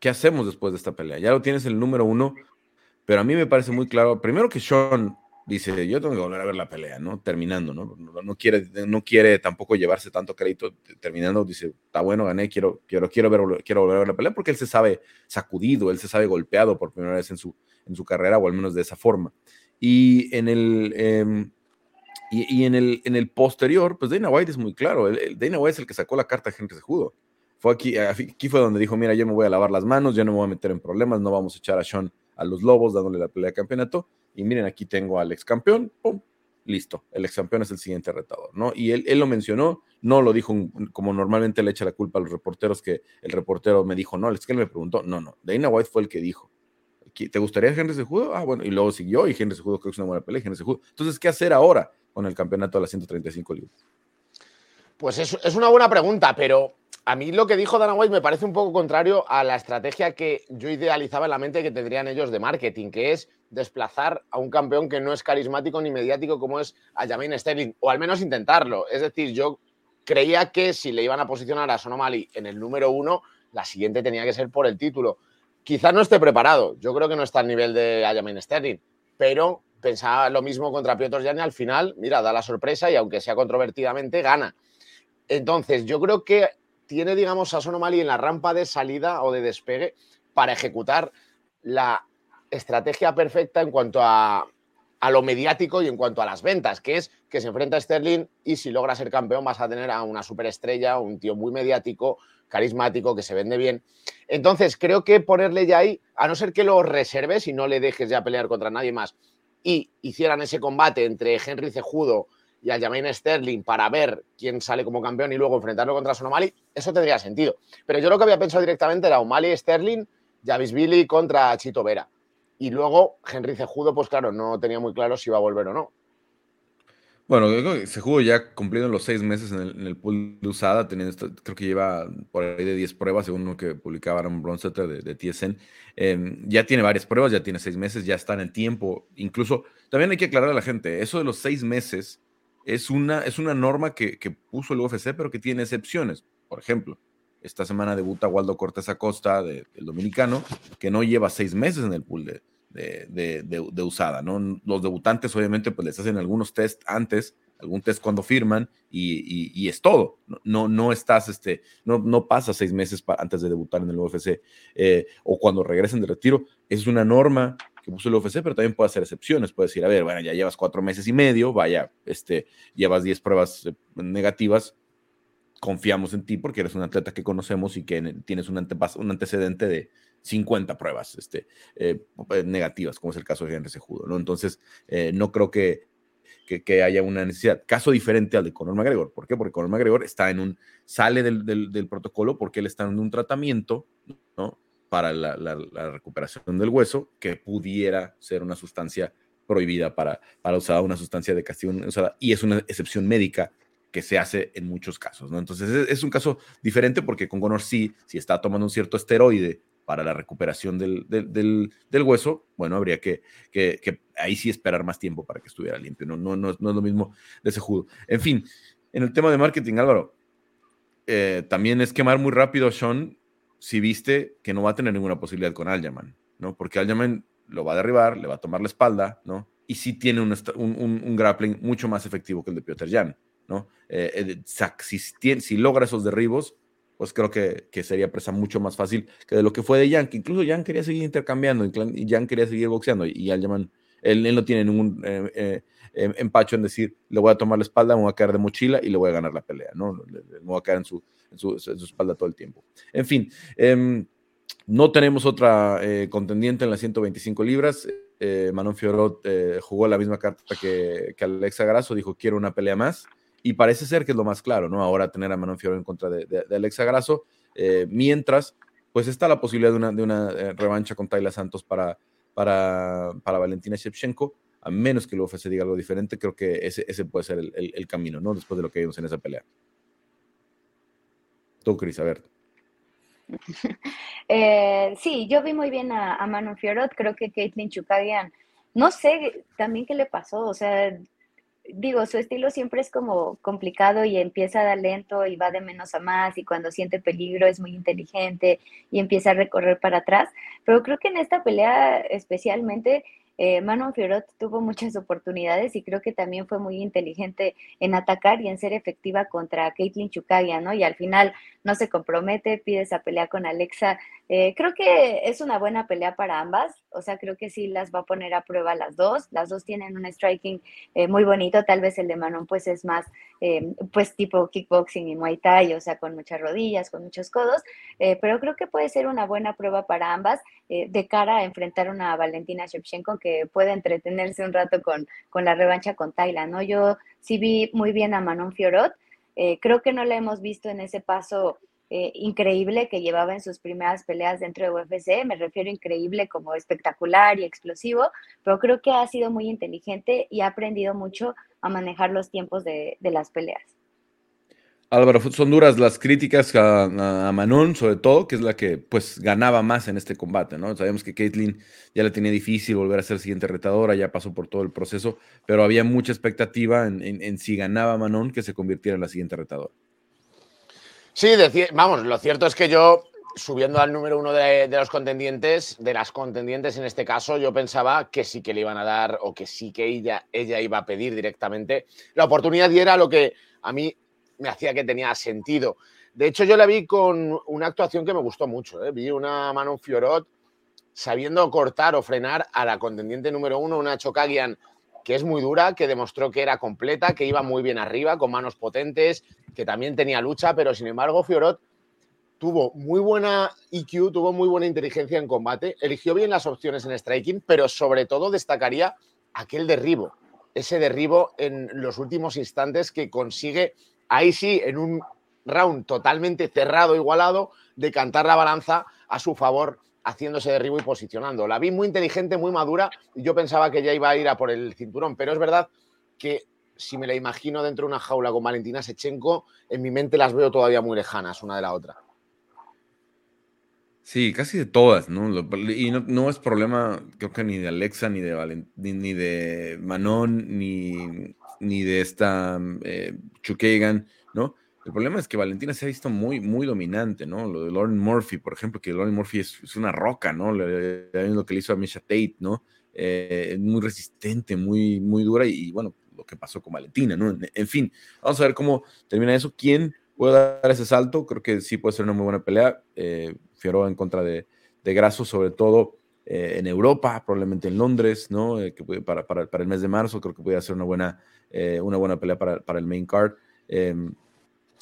¿qué hacemos después de esta pelea? Ya lo tienes el número uno, pero a mí me parece muy claro, primero que Sean dice, yo tengo que volver a ver la pelea, ¿no? Terminando, ¿no? No, quiere, no quiere tampoco llevarse tanto crédito, terminando, dice, está bueno, gané, quiero, quiero, quiero, ver, quiero volver a ver la pelea, porque él se sabe sacudido, él se sabe golpeado por primera vez en su, en su carrera, o al menos de esa forma. Y en el... Em, y, en, el, en el posterior, pues Dana White es muy claro. El, Dana White es el que sacó la carta a Henry Sejudo. Fue aquí, aquí fue donde dijo, mira, yo me voy a lavar las manos, yo no me voy a meter en problemas, no vamos a echar a Sean a los lobos dándole la pelea de campeonato. Y miren, aquí tengo al ex campeón, ¡pum! listo, el ex campeón es el siguiente retador, ¿no? Y él, lo mencionó, no lo dijo como normalmente le echa la culpa a los reporteros, que el reportero me dijo, no, es que él me preguntó, no, no, Dana White fue el que dijo, ¿te gustaría Henry Sejudo? Ah, bueno, y luego siguió y Henry Sejudo creo que es una buena pelea, Henry Sejudo. Entonces, ¿qué hacer ahora con el campeonato de las 135 libras? Pues es, es una buena pregunta, pero a mí lo que dijo Dana White me parece un poco contrario a la estrategia que yo idealizaba en la mente que tendrían ellos de marketing, que es desplazar a un campeón que no es carismático ni mediático como es a Sterling, o al menos intentarlo. Es decir, yo creía que si le iban a posicionar a Sonomali en el número uno, la siguiente tenía que ser por el título. Quizás no esté preparado, yo creo que no está al nivel de Aljamain Sterling, pero pensaba lo mismo contra Piotr Jan al final, mira, da la sorpresa y aunque sea controvertidamente, gana. Entonces, yo creo que tiene, digamos, a Sonomali en la rampa de salida o de despegue para ejecutar la estrategia perfecta en cuanto a, lo mediático y en cuanto a las ventas, que es que se enfrenta a Sterling y si logra ser campeón vas a tener a una superestrella, un tío muy mediático, carismático, que se vende bien. Entonces, creo que ponerle ya ahí, a no ser que lo reserves y no le dejes ya pelear contra nadie más, y hicieran ese combate entre Henry Cejudo y a Jermaine Sterling para ver quién sale como campeón y luego enfrentarlo contra Sonomali, eso tendría sentido. Pero yo lo que había pensado directamente era O'Malley Sterling, Javis Billy contra Chito Vera. Y luego Henry Cejudo, pues claro, no tenía muy claro si iba a volver o no. Bueno, Cejudo ya cumplido los seis meses en el, pool de usada, teniendo creo que lleva por ahí de 10 pruebas, según lo que publicaba Aaron Bronstetter de, de TSN. Em, ya tiene varias pruebas, ya tiene seis meses, ya está en el tiempo. Incluso, también hay que aclarar a la gente, eso de los seis meses es una, es una norma que, puso el UFC, pero que tiene excepciones. Por ejemplo, esta semana debuta Waldo Cortés Acosta, del dominicano, que no lleva seis meses en el pool de, de, usada, ¿no? Los debutantes, obviamente, pues les hacen algunos test antes, algún test cuando firman, y, es todo. No, no estás, este, no, no pasa seis meses antes de debutar en el UFC, eh, o cuando regresen de retiro. Es una norma que puso el UFC, pero también puede hacer excepciones. Puede decir, a ver, bueno, ya llevas cuatro meses y medio, vaya, este, llevas diez pruebas eh, negativas, confiamos en ti porque eres un atleta que conocemos y que tienes un, un antecedente de 50 pruebas este, eh, eh, negativas, como es el caso de Henry Sejudo, ¿no? Entonces, no creo que, que, haya una necesidad. Caso diferente al de Conor McGregor. ¿Por qué? Porque Conor McGregor está en un, sale del, del, del protocolo porque él está en un tratamiento, ¿no? Para la, recuperación del hueso que pudiera ser una sustancia prohibida para, para usar una sustancia de castigo usada, y es una excepción médica que se hace en muchos casos, ¿no? Entonces es, un caso diferente porque con Conor sí, si está tomando un cierto esteroide para la recuperación del, del, hueso, bueno, habría que, que, ahí sí esperar más tiempo para que estuviera limpio. No, no, no, es lo mismo de ese judo. En fin, en el tema de marketing, Álvaro, eh, también es quemar muy rápido Sean si viste que no va a tener ninguna posibilidad con Aljaman, ¿no? Porque Aljaman lo va a derribar, le va a tomar la espalda, ¿no? Y sí tiene un, un, grappling mucho más efectivo que el de Piotr Jan, ¿no? Eh, eh, si, logra esos derribos, pues creo que, que, sería presa mucho más fácil que de lo que fue de Jan, que incluso Jan quería seguir intercambiando y Jan quería seguir boxeando y, y Aljaman, él, no tiene ningún eh, empacho en decir, le voy a tomar la espalda, me voy a caer de mochila y le voy a ganar la pelea, ¿no? Me voy a caer en su, en su, espalda todo el tiempo. En fin, em, no tenemos otra eh, contendiente en las 125 libras. Eh, Manon Fiorot eh, jugó la misma carta que, que, Alexa Grasso, dijo quiero una pelea más. Y parece ser que es lo más claro, ¿no? Ahora tener a Manon Fiorot en contra de, de, Alexa Grasso, mientras pues está la posibilidad de una, de una revancha con Tayla Santos para, para, para Valentina Shevchenko a menos que el UFC diga algo diferente, creo que ese, ese puede ser el, el, camino, ¿no? Después de lo que vimos en esa pelea. Tú, Cris, a ver. (laughs) Eh, sí, yo vi muy bien a, a Manon Fiorot, creo que Caitlin Chukagian, no sé también qué le pasó, o sea, digo, su estilo siempre es como complicado y empieza a dar lento y va de menos a más y cuando siente peligro es muy inteligente y empieza a recorrer para atrás, pero creo que en esta pelea especialmente eh, Manon Fiorot tuvo muchas oportunidades y creo que también fue muy inteligente en atacar y en ser efectiva contra Caitlin Chukagia, ¿no? Y al final no se compromete, pide esa pelea con Alexa. Eh, creo que es una buena pelea para ambas, o sea, creo que sí las va a poner a prueba las dos. Las dos tienen un striking eh, muy bonito, tal vez el de Manon pues es más, pues tipo kickboxing y muay thai, o sea, con muchas rodillas, con muchos codos, pero creo que puede ser una buena prueba para ambas de cara a enfrentar una Valentina Shevchenko que puede entretenerse un rato con, con la revancha con Tayla, ¿no? Yo sí vi muy bien a Manon Fiorot, eh, creo que no la hemos visto en ese paso eh, increíble que llevaba en sus primeras peleas dentro de UFC, me refiero increíble como espectacular y explosivo, pero creo que ha sido muy inteligente y ha aprendido mucho a manejar los tiempos de las peleas. Álvaro, son duras las críticas a, Manon, sobre todo, que es la que pues ganaba más en este combate, ¿no? Sabemos que Caitlyn ya la tenía difícil volver a ser siguiente retadora, ya pasó por todo el proceso, pero había mucha expectativa en, si ganaba Manon que se convirtiera en la siguiente retadora. Sí, vamos, lo cierto es que yo, subiendo al número uno de, los contendientes, de las contendientes en este caso, yo pensaba que sí que le iban a dar o que sí que ella, ella iba a pedir directamente la oportunidad y era lo que a mí me hacía que tenía sentido. De hecho, yo la vi con una actuación que me gustó mucho. ¿eh? Vi una Manon Fiorot sabiendo cortar o frenar a la contendiente número uno, una Chokagian que es muy dura, que demostró que era completa, que iba muy bien arriba, con manos potentes, que también tenía lucha, pero sin embargo Fiorot tuvo muy buena IQ, tuvo muy buena inteligencia en combate, eligió bien las opciones en striking, pero sobre todo destacaría aquel derribo, ese derribo en los últimos instantes que consigue ahí sí, en un round totalmente cerrado, igualado, de cantar la balanza a su favor, haciéndose derribo y posicionando. La vi muy inteligente, muy madura, y yo pensaba que ya iba a ir a por el cinturón, pero es verdad que si me la imagino dentro de una jaula con Valentina Sechenko, en mi mente las veo todavía muy lejanas una de la otra. Sí, casi de todas, ¿no? Y no, es problema, creo que ni de Alexa, ni de, ni de Manon, ni, ni de esta eh, ¿no? El problema es que Valentina se ha visto muy, muy dominante, ¿no? Lo de Lauren Murphy, por ejemplo, que Lauren Murphy es, una roca, ¿no? Lo que le hizo a Misha Tate, ¿no? Eh, muy resistente, muy, muy dura y, bueno, lo que pasó con Valentina, ¿no? En, fin, vamos a ver cómo termina eso. ¿Quién puede dar ese salto? Creo que sí puede ser una muy buena pelea. Eh, en contra de, de Grasso, sobre todo eh, en Europa, probablemente en Londres, ¿no? Eh, que para, para, para, el mes de marzo creo que puede ser una buena, una buena pelea para, para el main card. Em,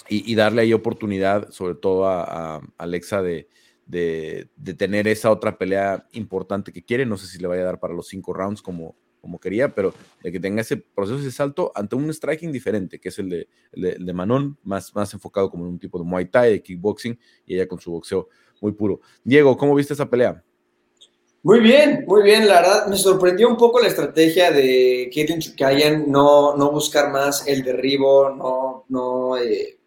y, darle ahí oportunidad, sobre todo a, Alexa, de, de, tener esa otra pelea importante que quiere. No sé si le vaya a dar para los cinco rounds como, como quería, pero de que tenga ese proceso, ese salto ante un striking diferente, que es el de, de, Manon, más, más enfocado como en un tipo de Muay Thai, de kickboxing, y ella con su boxeo muy puro. Diego, ¿cómo viste esa pelea? Muy bien, muy bien. La verdad, me sorprendió un poco la estrategia de Caitlin Chukayan, no, no buscar más el derribo, no, no, eh,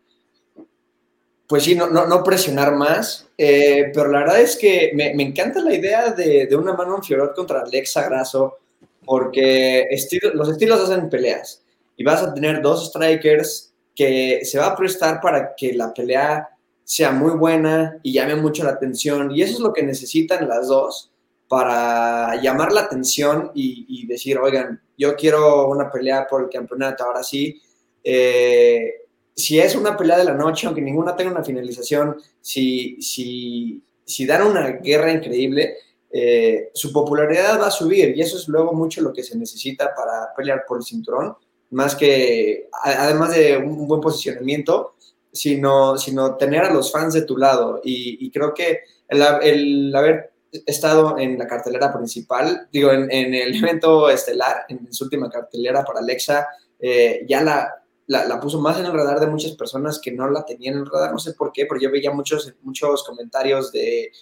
pues sí, no, no, presionar más. Eh, pero la verdad es que me, encanta la idea de, de una Manon Fiorot contra Alexa Grasso, porque los estilos hacen peleas y vas a tener dos strikers que se va a prestar para que la pelea sea muy buena y llame mucho la atención. Y eso es lo que necesitan las dos para llamar la atención y, decir, oigan, yo quiero una pelea por el campeonato, ahora sí. Eh, si es una pelea de la noche, aunque ninguna tenga una finalización, si, si, si dan una guerra increíble, eh, su popularidad va a subir y eso es luego mucho lo que se necesita para pelear por el cinturón, más que, además de un buen posicionamiento, sino, sino tener a los fans de tu lado. Y, creo que el, el, haber estado en la cartelera principal, digo, en, el evento estelar, en su última cartelera para Alexa, eh, ya la, la, puso más en el radar de muchas personas que no la tenían en el radar, no sé por qué, pero yo veía muchos, muchos comentarios de,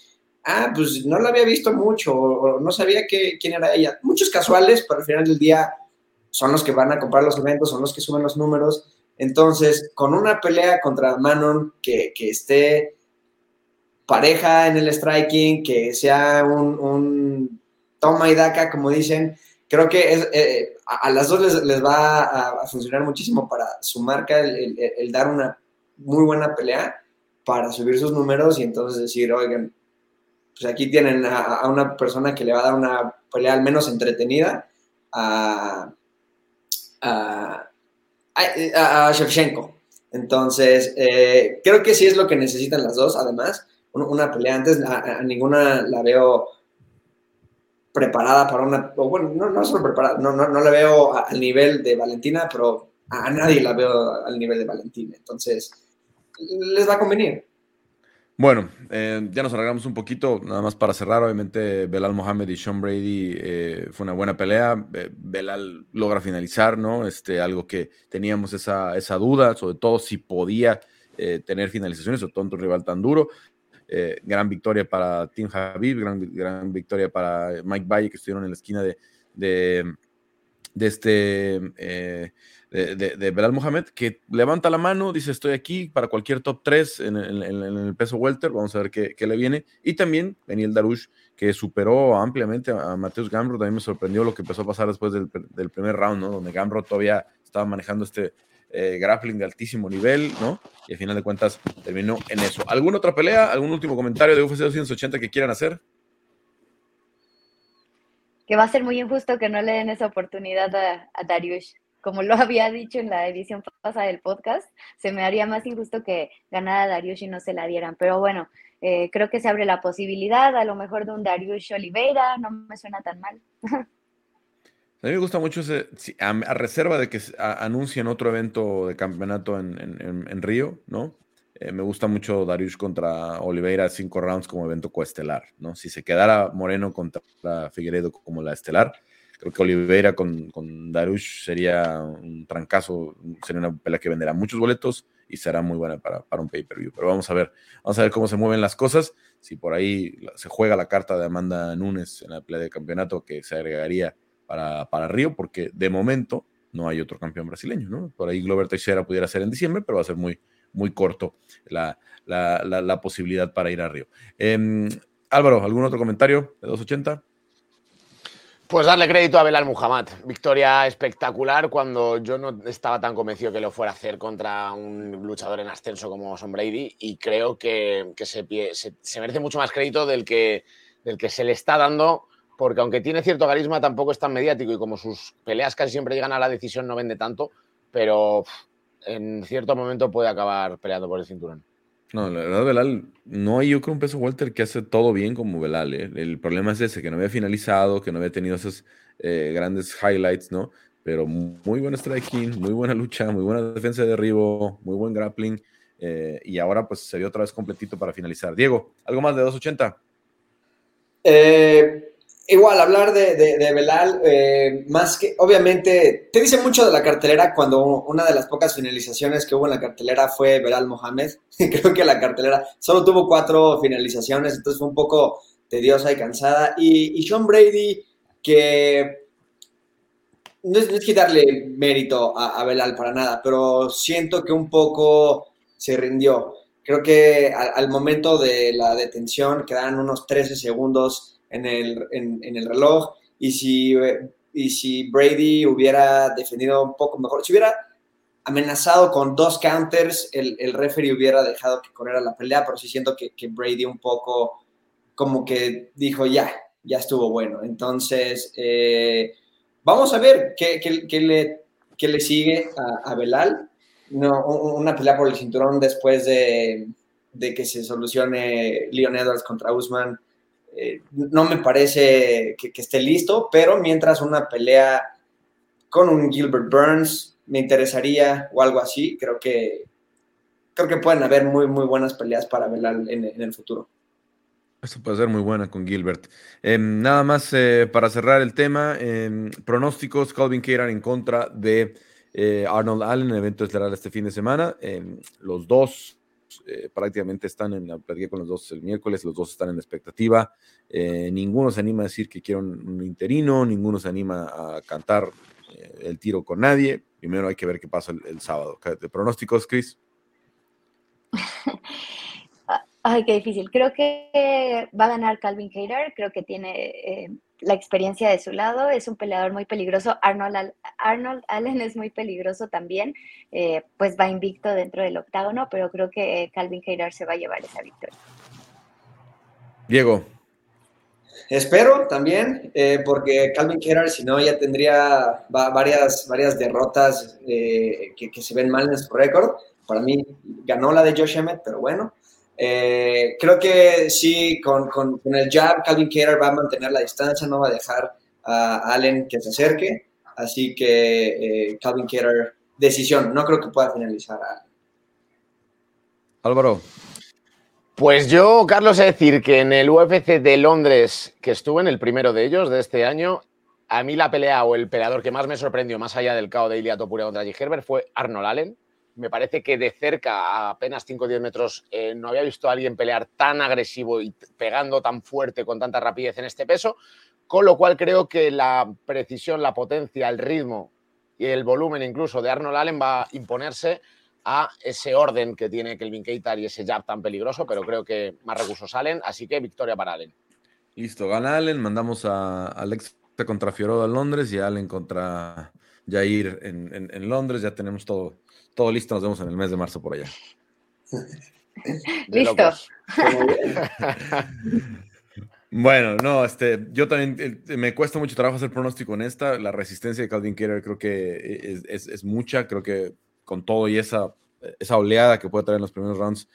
ah, pues no la había visto mucho, o, no sabía que, quién era ella. Muchos casuales, pero al final del día son los que van a comprar los eventos, son los que suben los números. Entonces, con una pelea contra Manon que, que esté pareja en el striking, que sea un, un toma y daca, como dicen, creo que eh, a, las dos les, va a, funcionar muchísimo para su marca el, dar una muy buena pelea para subir sus números y entonces decir, oigan, pues aquí tienen a, una persona que le va a dar una pelea al menos entretenida a, a, a Shevchenko. Entonces, eh, creo que sí es lo que necesitan las dos, además, una pelea antes, a ninguna la veo preparada para una, bueno, no, solo preparada, no, no, no la veo al nivel de Valentina, pero a nadie la veo al nivel de Valentina. Entonces, les va a convenir. Bueno, eh, ya nos alargamos un poquito, nada más para cerrar. Obviamente, Belal Mohamed y Sean Brady eh, fue una buena pelea. Eh, Belal logra finalizar, ¿no? Este, algo que teníamos esa, esa duda, sobre todo si podía tener finalizaciones, o tonto un rival tan duro. Eh, gran victoria para Tim Habib, gran, gran, victoria para Mike Valle, que estuvieron en la esquina de, de, este eh, de, Belal Mohamed, que levanta la mano, dice estoy aquí para cualquier top 3 en, el peso welter, vamos a ver qué, le viene. Y también Daniel Darush, que superó ampliamente a, Mateus Gambro, también me sorprendió lo que empezó a pasar después del, primer round, ¿no? donde Gambro todavía estaba manejando este eh, grappling de altísimo nivel, ¿no? Y al final de cuentas terminó en eso. ¿Alguna otra pelea? ¿Algún último comentario de UFC 280 que quieran hacer? Que va a ser muy injusto que no le den esa oportunidad a, Darius. Como lo (laughs) había dicho en la edición pasada del podcast, se me haría más injusto que ganara Darius y no se la dieran. Pero bueno, eh, creo que se abre la posibilidad a lo mejor de un Darius Oliveira, no me suena tan mal. (laughs) A mí me gusta mucho ese, a, reserva de que anuncien otro evento de campeonato en, Río, ¿no? Eh, me gusta mucho Darius contra Oliveira, cinco rounds como evento coestelar, ¿no? Si se quedara Moreno contra Figueredo como la estelar, creo que Oliveira con, con sería un trancazo, sería una pelea que venderá muchos boletos y será muy buena para, para un pay-per-view. Pero vamos a ver, vamos a ver cómo se mueven las cosas. Si por ahí se juega la carta de Amanda Nunes en la pelea de campeonato que se agregaría para, Río, porque de momento no hay otro campeón brasileño, ¿no? Por ahí Glover Teixeira pudiera ser en diciembre, pero va a ser muy, muy corto la, la, posibilidad para ir a Río. Em, Álvaro, ¿algún otro comentario de 280? Pues darle crédito a Belal Muhammad. Victoria espectacular cuando yo no estaba tan convencido que lo fuera a hacer contra un luchador en ascenso como Son Brady y creo que, se, se, merece mucho más crédito del que, del que se le está dando porque aunque tiene cierto carisma, tampoco es tan mediático y como sus peleas casi siempre llegan a la decisión, no vende tanto, pero en cierto momento puede acabar peleando por el cinturón. No, la verdad, Belal, no hay yo creo un peso Walter que hace todo bien como Belal. ¿eh? El problema es ese, que no había finalizado, que no había tenido esos eh, grandes highlights, ¿no? Pero muy buen striking, muy buena lucha, muy buena defensa de derribo, muy buen grappling. Eh, y ahora pues se vio otra vez completito para finalizar. Diego, ¿algo más de 280? Eh, Igual, hablar de, de, Belal, eh, más que, obviamente, te dice mucho de la cartelera cuando una de las pocas finalizaciones que hubo en la cartelera fue Belal Mohamed. (laughs) Creo que la cartelera solo tuvo cuatro finalizaciones, entonces fue un poco tediosa y cansada. Y, Sean Brady, que no es, quitarle mérito a, a Belal para nada, pero siento que un poco se rindió. Creo que al, momento de la detención quedaban unos 13 segundos en el, en, el reloj y si, y si Brady hubiera defendido un poco mejor, si hubiera amenazado con dos counters, el, el referee hubiera dejado que corriera la pelea, pero sí siento que, que Brady un poco como que dijo, ya, ya estuvo bueno. Entonces, eh, vamos a ver qué, qué, le, qué le, sigue a, a, Belal. No, una pelea por el cinturón después de, de que se solucione Leon Edwards contra Usman. Eh, no me parece que, esté listo, pero mientras una pelea con un Gilbert Burns me interesaría o algo así, creo que creo que pueden haber muy, muy buenas peleas para Belal en, el futuro. Eso puede ser muy buena con Gilbert. Em, nada más eh, para cerrar el tema, em, pronósticos, Calvin Keiran en contra de eh, Arnold Allen, en el evento estelar este fin de semana. Em, los dos eh, prácticamente están en la platiqué con los dos el miércoles, los dos están en expectativa. ninguno se anima a decir que quiere un, interino, ninguno se anima a cantar el tiro con nadie. Primero hay que ver qué pasa el, el sábado. ¿De pronósticos, Chris? (laughs) Ay, qué difícil. Creo que va a ganar Calvin Cater. Creo que tiene eh, la experiencia de su lado. Es un peleador muy peligroso. Arnold, Arnold Allen es muy peligroso también. Eh, pues va invicto dentro del octágono, pero creo que Calvin Cater se va a llevar esa victoria. Diego. Espero también, eh, porque Calvin Cater, si no, ya tendría varias, varias derrotas que, que, se ven mal en su récord. Para mí ganó la de Josh Emmett, pero bueno. Eh, creo que sí, con, con, el jab, Calvin Cater va a mantener la distancia, no va a dejar a Allen que se acerque. Así que eh, Calvin Cater, decisión, no creo que pueda finalizar a Álvaro. Pues yo, Carlos, he decir que en el UFC de Londres, que estuve en el primero de ellos de este año, a mí la pelea o el peleador que más me sorprendió, más allá del caos de Ilia Topuria contra G. Herbert, fue Arnold Allen me parece que de cerca, a apenas 5 o 10 metros, eh, no había visto a alguien pelear tan agresivo y pegando tan fuerte con tanta rapidez en este peso, con lo cual creo que la precisión, la potencia, el ritmo y el volumen incluso de Arnold Allen va a imponerse a ese orden que tiene Kelvin Keitar y ese jab tan peligroso, pero creo que más recursos salen, así que victoria para Allen. Listo, gana Allen, mandamos a Alex contra Fioroda en Londres y Allen contra Jair en Londres, ya tenemos todo, todo listo, nos vemos en el mes de marzo por allá. (laughs) Listo. bueno, no, este, yo también eh, me cuesta mucho trabajo hacer pronóstico en esta. La resistencia de Calvin Keller creo que es, mucha. Creo que con todo y esa, esa oleada que puede traer en los primeros rounds,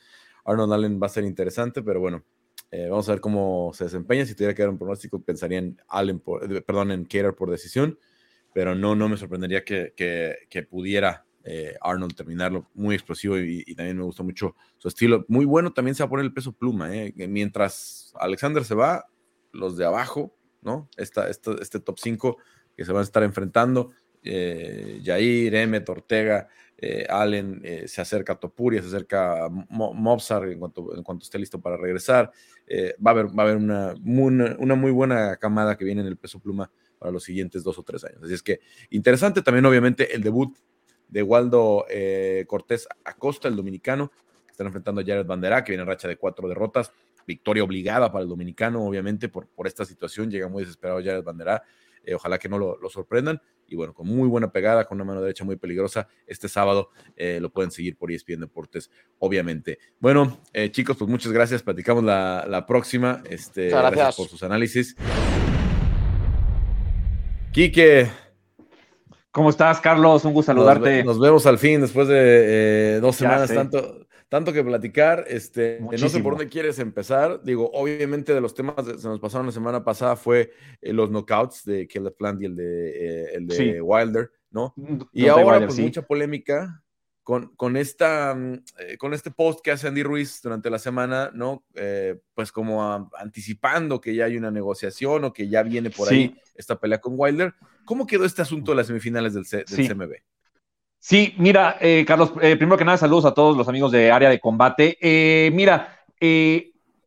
Arnold Allen va a ser interesante, pero bueno, eh, vamos a ver cómo se desempeña. Si tuviera que dar un pronóstico, pensaría en Allen, por, eh, perdón, en Keller por decisión, pero no, no me sorprendería que, que pudiera eh, Arnold terminarlo muy explosivo y, también me gustó mucho su estilo. Muy bueno también se va a poner el peso pluma, eh, mientras Alexander se va, los de abajo, ¿no? Esta, este top 5 que se van a estar enfrentando, eh, Jair, Emmet, Ortega, Allen, se acerca Topuria, se acerca a Mobsar en cuanto, en cuanto esté listo para regresar. va a haber, va a haber una, una, una muy buena camada que viene en el peso pluma para los siguientes dos o tres años. Así es que interesante también, obviamente, el debut de Waldo eh, Cortés Acosta, el dominicano, que están enfrentando a Jared Bandera, que viene en racha de cuatro derrotas. Victoria obligada para el dominicano, obviamente, por, por esta situación. Llega muy desesperado Jared Bandera. Eh, ojalá que no lo, sorprendan. Y bueno, con muy buena pegada, con una mano derecha muy peligrosa. Este sábado eh, lo pueden seguir por ESPN Deportes, obviamente. Bueno, chicos, pues muchas gracias. Platicamos la, próxima. Este, gracias por sus análisis. Quique, ¿Cómo estás, Carlos? Un gusto saludarte. Nos, vemos al fin después de eh, dos semanas, tanto, tanto que platicar. Este, no sé por dónde quieres empezar. Digo, obviamente de los temas que se nos pasaron la semana pasada fue eh, los knockouts de Caleb Plant y el de, eh, el de Wilder, ¿no? Mm, y ahora, pues mucha polémica con, con, esta, mm, con este post que hace Andy Ruiz durante la semana, ¿no? pues como anticipando que ya hay una negociación o que ya viene por ahí esta pelea con Wilder. ¿Cómo quedó este asunto de las semifinales del, CMB? Sí, mira, eh, Carlos, eh, primero que nada, saludos a todos los amigos de área de combate. Eh, mira,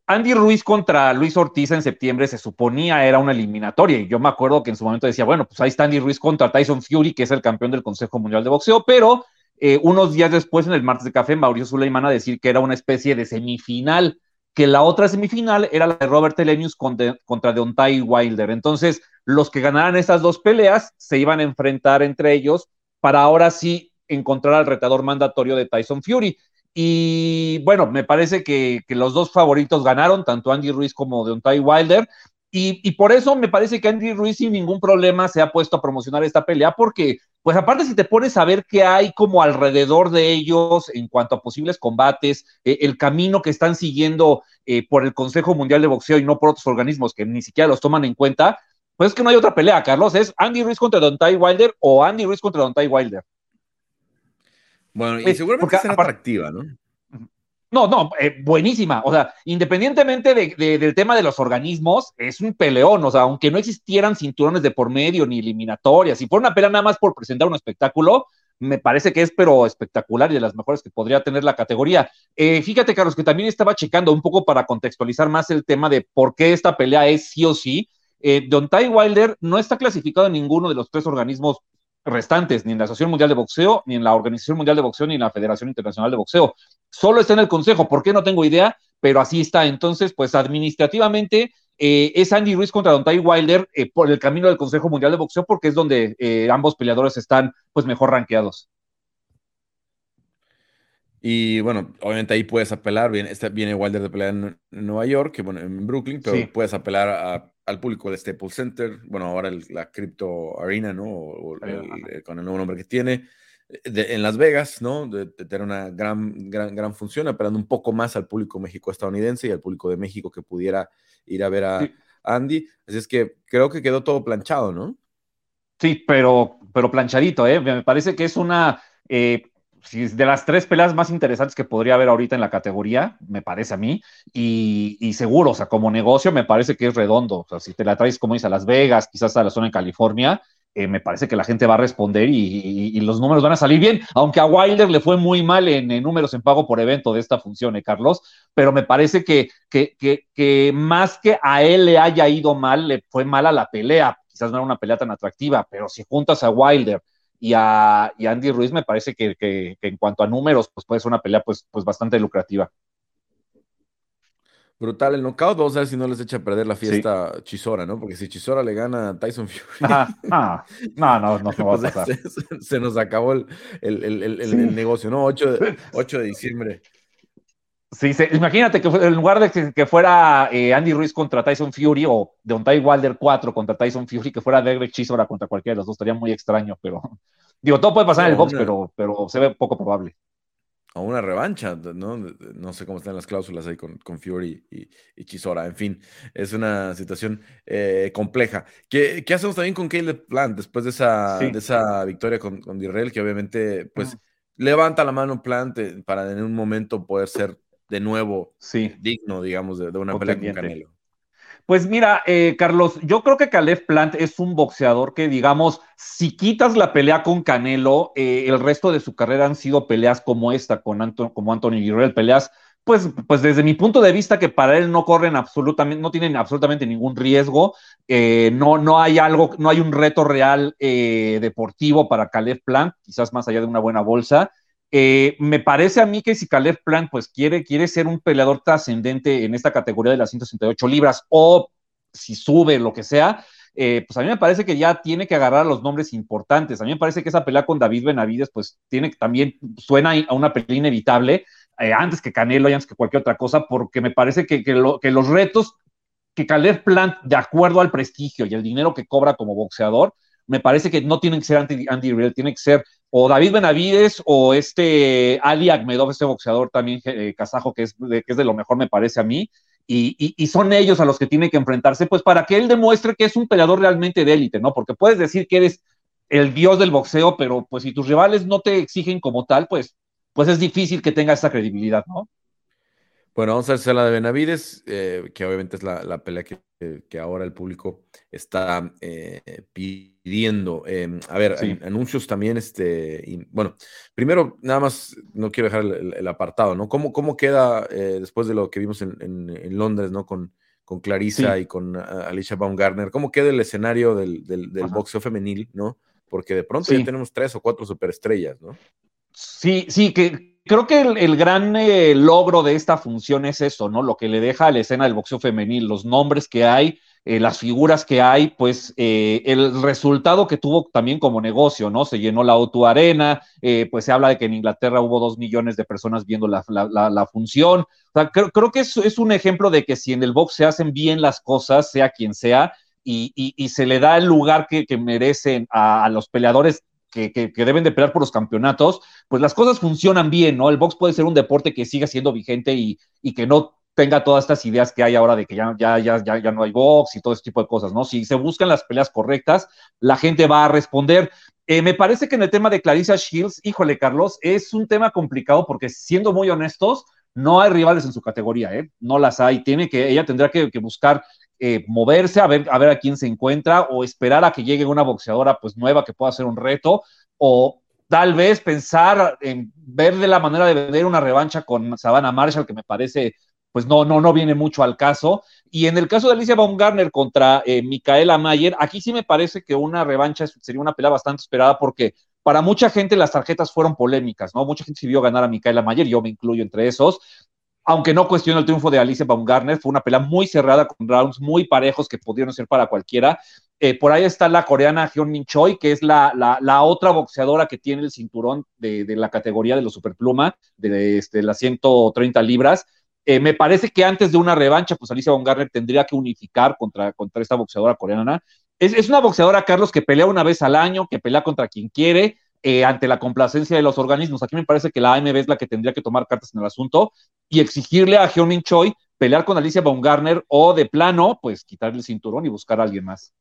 Andy Ruiz contra Luis Ortiz en septiembre se suponía era una eliminatoria y yo me acuerdo que en su momento decía, bueno, pues ahí está Andy Ruiz contra Tyson Fury, que es el campeón del Consejo Mundial de Boxeo, pero eh, unos días después, en el martes de café, Mauricio Suleiman a decir que era una especie de semifinal, que la otra semifinal era la de Robert Elenius contra, contra Deontay Wilder. Entonces, los que ganaran esas dos peleas se iban a enfrentar entre ellos para ahora sí encontrar al retador mandatorio de Tyson Fury. Y bueno, me parece que, los dos favoritos ganaron, tanto Andy Ruiz como Deontay Wilder. Y, por eso me parece que Andy Ruiz sin ningún problema se ha puesto a promocionar esta pelea, porque, pues aparte si te pones a ver qué hay como alrededor de ellos en cuanto a posibles combates, eh, el camino que están siguiendo eh, por el Consejo Mundial de Boxeo y no por otros organismos que ni siquiera los toman en cuenta, pues es que no hay otra pelea, Carlos, es Andy Ruiz contra Deontay Wilder o Andy Ruiz contra Deontay Wilder. Bueno, y seguramente será atractiva, ¿no? No, no, eh, buenísima. O sea, independientemente del tema de los organismos, es un peleón. O sea, aunque no existieran cinturones de por medio ni eliminatorias, si fuera una pelea nada más por presentar un espectáculo, me parece que es pero espectacular y de las mejores que podría tener la categoría. Eh, fíjate, Carlos, que también estaba checando un poco para contextualizar más el tema de por qué esta pelea es sí o sí. Eh, Don Ty Wilder no está clasificado en ninguno de los tres organismos restantes, ni en la Asociación Mundial de Boxeo, ni en la Organización Mundial de Boxeo, ni en la Federación Internacional de Boxeo. Solo está en el Consejo, ¿por qué no tengo idea? Pero así está. Entonces, pues administrativamente eh, es Andy Ruiz contra Don Ty Wilder eh, por el camino del Consejo Mundial de Boxeo, porque es donde eh, ambos peleadores están pues mejor rankeados. Y bueno, obviamente ahí puedes apelar, viene, viene Wilder de pelear en, Nueva York, que bueno, en Brooklyn, pero puedes apelar al público del Staples Center, bueno, ahora la Crypto Arena, ¿no? con el nuevo nombre que tiene, en Las Vegas, ¿no? De, tener una gran, gran, gran función, apelando un poco más al público México-estadounidense y al público de México que pudiera ir a ver a Andy. Así es que creo que quedó todo planchado, ¿no? Sí, pero, pero planchadito, ¿eh? Me parece que es una... Eh, de las tres peleas más interesantes que podría haber ahorita en la categoría, me parece a mí, y, seguro, o sea, como negocio me parece que es redondo, o sea, si te la traes, como dice, a Las Vegas, quizás a la zona de California, eh, me parece que la gente va a responder y, los números van a salir bien, aunque a Wilder le fue muy mal en, números en pago por evento de esta función, ¿eh, Carlos? Pero me parece que, que, que, más que a él le haya ido mal, le fue mal a la pelea, quizás no era una pelea tan atractiva, pero si juntas a Wilder, y a, Andy Ruiz me parece que, en cuanto a números, pues puede ser una pelea pues, pues bastante lucrativa. Brutal el knockout, vamos a ver si no les echa a perder la fiesta Chisora, ¿no? Porque si Chisora le gana a Tyson Fury. no, no, no, no, (laughs) va a pasar. Se, nos acabó el, el, negocio, ¿no? 8 de, (laughs) 8 de diciembre. Sí, imagínate que en lugar de que, fuera eh, Andy Ruiz contra Tyson Fury o Deontay Wilder 4 contra Tyson Fury, que fuera Derek Chisora contra cualquiera de los dos, estaría muy extraño, pero (laughs) digo, todo puede pasar en el box, pero, pero se ve poco probable. O una revancha, ¿no? No sé cómo están las cláusulas ahí con, con Fury y, Chisora. En fin, es una situación eh, compleja. ¿Qué, ¿Qué, hacemos también con Caleb Plant después de esa, de esa victoria con, con Dirrell, que obviamente, pues, levanta la mano Plant eh, para en un momento poder ser de nuevo sí. digno, digamos, de, una pelea con Canelo. Pues mira, eh, Carlos, yo creo que Caleb Plant es un boxeador que, digamos, si quitas la pelea con Canelo, eh, el resto de su carrera han sido peleas como esta, con Anton, como Anthony Guerrero, peleas, pues, pues desde mi punto de vista, que para él no corren absolutamente, no tienen absolutamente ningún riesgo, eh, no, no hay algo, no hay un reto real deportivo para Caleb Plant, quizás más allá de una buena bolsa. Eh, me parece a mí que si Caleb Plant pues quiere, quiere ser un peleador trascendente en esta categoría de las 168 libras o si sube lo que sea, eh, pues a mí me parece que ya tiene que agarrar los nombres importantes. A mí me parece que esa pelea con David Benavides pues tiene también suena a una pelea inevitable eh, antes que Canelo y antes que cualquier otra cosa porque me parece que, que, los retos que Caleb Plant de acuerdo al prestigio y el dinero que cobra como boxeador me parece que no tienen que ser Andy, Real, tiene que ser o David Benavides o este Ali Akhmedov, este boxeador también eh, kazajo, que es, de, que es de lo mejor, me parece a mí, y, y, son ellos a los que tiene que enfrentarse, pues para que él demuestre que es un peleador realmente de élite, ¿no? Porque puedes decir que eres el dios del boxeo, pero pues si tus rivales no te exigen como tal, pues, pues es difícil que tenga esa credibilidad, ¿no? Bueno, vamos a hacer la de Benavides, eh, que obviamente es la, pelea que, ahora el público está eh, pidiendo. Em, a ver, anuncios también, este, bueno, primero, nada más, no quiero dejar el, apartado, ¿no? ¿Cómo, cómo queda eh, después de lo que vimos en, Londres, ¿no? Con, con Clarissa y con Alicia Baumgartner, ¿cómo queda el escenario del, del, boxeo femenil, ¿no? Porque de pronto ya tenemos tres o cuatro superestrellas, ¿no? Sí, sí, que creo que el, gran eh, logro de esta función es eso, ¿no? Lo que le deja a la escena del boxeo femenil, los nombres que hay, eh, las figuras que hay, pues eh, el resultado que tuvo también como negocio, ¿no? Se llenó la Auto Arena, pues se habla de que en Inglaterra hubo dos millones de personas viendo la, función. O sea, creo, que es, un ejemplo de que si en el box se hacen bien las cosas, sea quien sea, y, se le da el lugar que, merecen a, los peleadores que, que, deben de pelear por los campeonatos, pues las cosas funcionan bien, ¿no? El box puede ser un deporte que siga siendo vigente y, y que no tenga todas estas ideas que hay ahora de que ya, ya, ya, ya, ya no hay box y todo ese tipo de cosas, ¿no? Si se buscan las peleas correctas, la gente va a responder. Eh, me parece que en el tema de Clarissa Shields, híjole, Carlos, es un tema complicado porque siendo muy honestos, no hay rivales en su categoría, ¿eh? No las hay. Tiene que, ella tendrá que, buscar eh, moverse, a ver, a ver a quién se encuentra, o esperar a que llegue una boxeadora pues nueva que pueda hacer un reto, o tal vez pensar en ver de la manera de vender una revancha con Savannah Marshall, que me parece pues no, no, no viene mucho al caso. Y en el caso de Alicia Baumgartner contra eh, Micaela Mayer, aquí sí me parece que una revancha sería una pelea bastante esperada porque para mucha gente las tarjetas fueron polémicas, ¿no? Mucha gente se vio ganar a Micaela Mayer, yo me incluyo entre esos. Aunque no cuestiono el triunfo de Alicia Baumgartner, fue una pelea muy cerrada con rounds muy parejos que pudieron ser para cualquiera. Eh, por ahí está la coreana Hyun Min Choi, que es la, la, otra boxeadora que tiene el cinturón de, de la categoría de los superpluma, de, este, las 130 libras eh, me parece que antes de una revancha, pues Alicia Von Garner tendría que unificar contra, contra esta boxeadora coreana. Es, es, una boxeadora, Carlos, que pelea una vez al año, que pelea contra quien quiere, eh, ante la complacencia de los organismos. Aquí me parece que la AMB es la que tendría que tomar cartas en el asunto y exigirle a Hyun Choi pelear con Alicia Baumgartner o de plano, pues quitarle el cinturón y buscar a alguien más.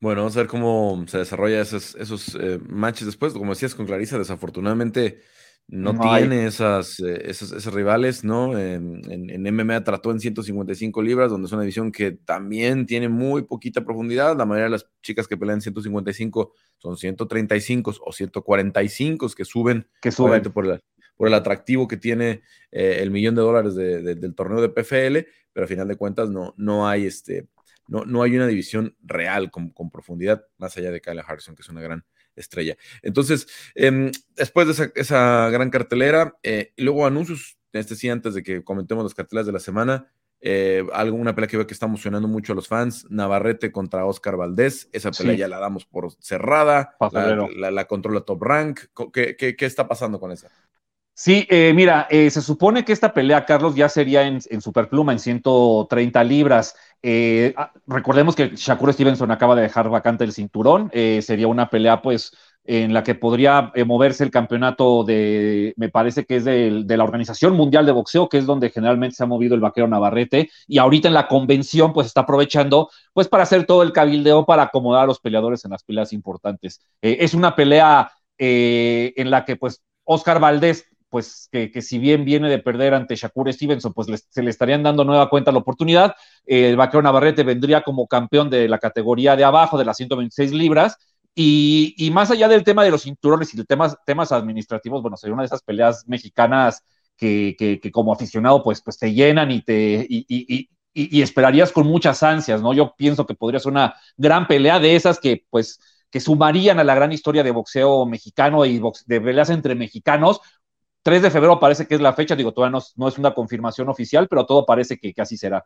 Bueno, vamos a ver cómo se desarrolla esos, esos eh, matches después. Como decías con Clarisa, desafortunadamente no, tiene esas, eh, esos, rivales, ¿no? En, MMA trató en 155 libras, donde es una división que también tiene muy poquita profundidad. La mayoría de las chicas que pelean en 155 son 135 o 145 que suben, que suben. Por, el, por el atractivo que tiene eh, el millón de dólares del torneo de PFL, pero a final de cuentas no, no hay este. No, no hay una división real con, con profundidad, más allá de Kyle Harrison, que es una gran, estrella. Entonces, em, después de esa, gran cartelera, eh, y luego anuncios, este sí, antes de que comentemos las cartelas de la semana, eh, alguna pelea que veo que está emocionando mucho a los fans, Navarrete contra Oscar Valdés, esa pelea ya la damos por cerrada, la, controla Top Rank, ¿Qué, ¿Qué, está pasando con esa? Sí, eh, mira, se supone que esta pelea, Carlos, ya sería en, Superpluma, en 130 libras. Eh, ah, recordemos que Shakur Stevenson acaba de dejar vacante el cinturón. Eh, sería una pelea, pues, en la que podría eh, moverse el campeonato de, me parece que es de, la Organización Mundial de Boxeo, que es donde generalmente se ha movido el vaquero Navarrete. Y ahorita en la convención, pues, está aprovechando, pues, para hacer todo el cabildeo para acomodar a los peleadores en las peleas importantes. es una pelea en la que, pues, Oscar Valdés pues que, si bien viene de perder ante Shakur Stevenson, pues se le estarían dando nueva cuenta la oportunidad. el vaquero Navarrete vendría como campeón de la categoría de abajo, de las 126 libras. Y, más allá del tema de los cinturones y de temas, temas administrativos, bueno, sería una de esas peleas mexicanas que, como aficionado, pues, pues te llenan y te y, y, esperarías con muchas ansias, ¿no? Yo pienso que podría ser una gran pelea de esas que, pues, que sumarían a la gran historia de boxeo mexicano y de peleas entre mexicanos, 3 de febrero parece que es la fecha, digo, todavía no, es una confirmación oficial, pero todo parece que, así será.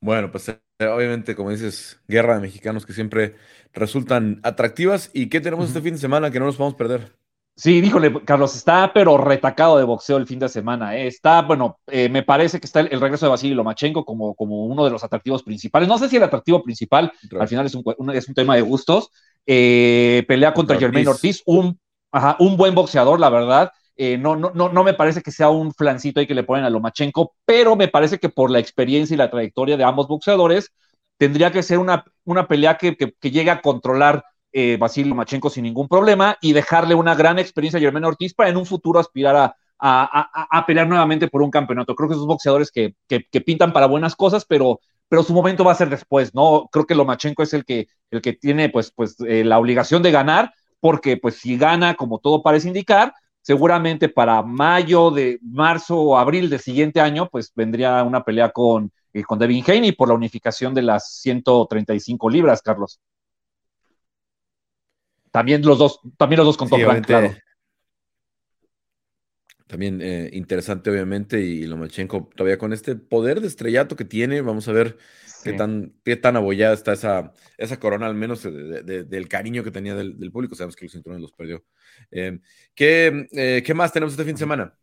Bueno, pues eh, obviamente, como dices, guerra de mexicanos que siempre resultan atractivas. ¿Y qué tenemos este fin de semana que no nos podemos perder? Sí, díjole, Carlos, está pero retacado de boxeo el fin de semana. ¿eh? Está, bueno, eh, me parece que está el, regreso de Vasily Lomachenko como, como uno de los atractivos principales. No sé si el atractivo principal, al final es un, es un tema de gustos. pelea contra, Germain Ortiz, un Ajá, un buen boxeador, la verdad. Eh, no, no, no, no me parece que sea un flancito ahí que le ponen a Lomachenko, pero me parece que por la experiencia y la trayectoria de ambos boxeadores, tendría que ser una, una pelea que, que, llegue a controlar eh, Basil Lomachenko sin ningún problema y dejarle una gran experiencia a Germán Ortiz para en un futuro aspirar a, a, pelear nuevamente por un campeonato. Creo que esos boxeadores que, que, pintan para buenas cosas, pero, pero su momento va a ser después, ¿no? Creo que Lomachenko es el que, el que tiene pues, pues eh, la obligación de ganar porque pues si gana, como todo parece indicar, seguramente para mayo de marzo o abril del siguiente año, pues vendría una pelea con, eh, con Devin Haney por la unificación de las 135 libras, Carlos. también los dos, también los dos con claro. También eh, interesante, obviamente, y Lomachenko todavía con este poder de estrellato que tiene, vamos a ver qué, tan, qué tan abollada está esa, esa corona, al menos del cariño que tenía del, público. Sabemos que los cinturones los perdió. Em, ¿qué, eh, ¿qué, más tenemos este fin de semana?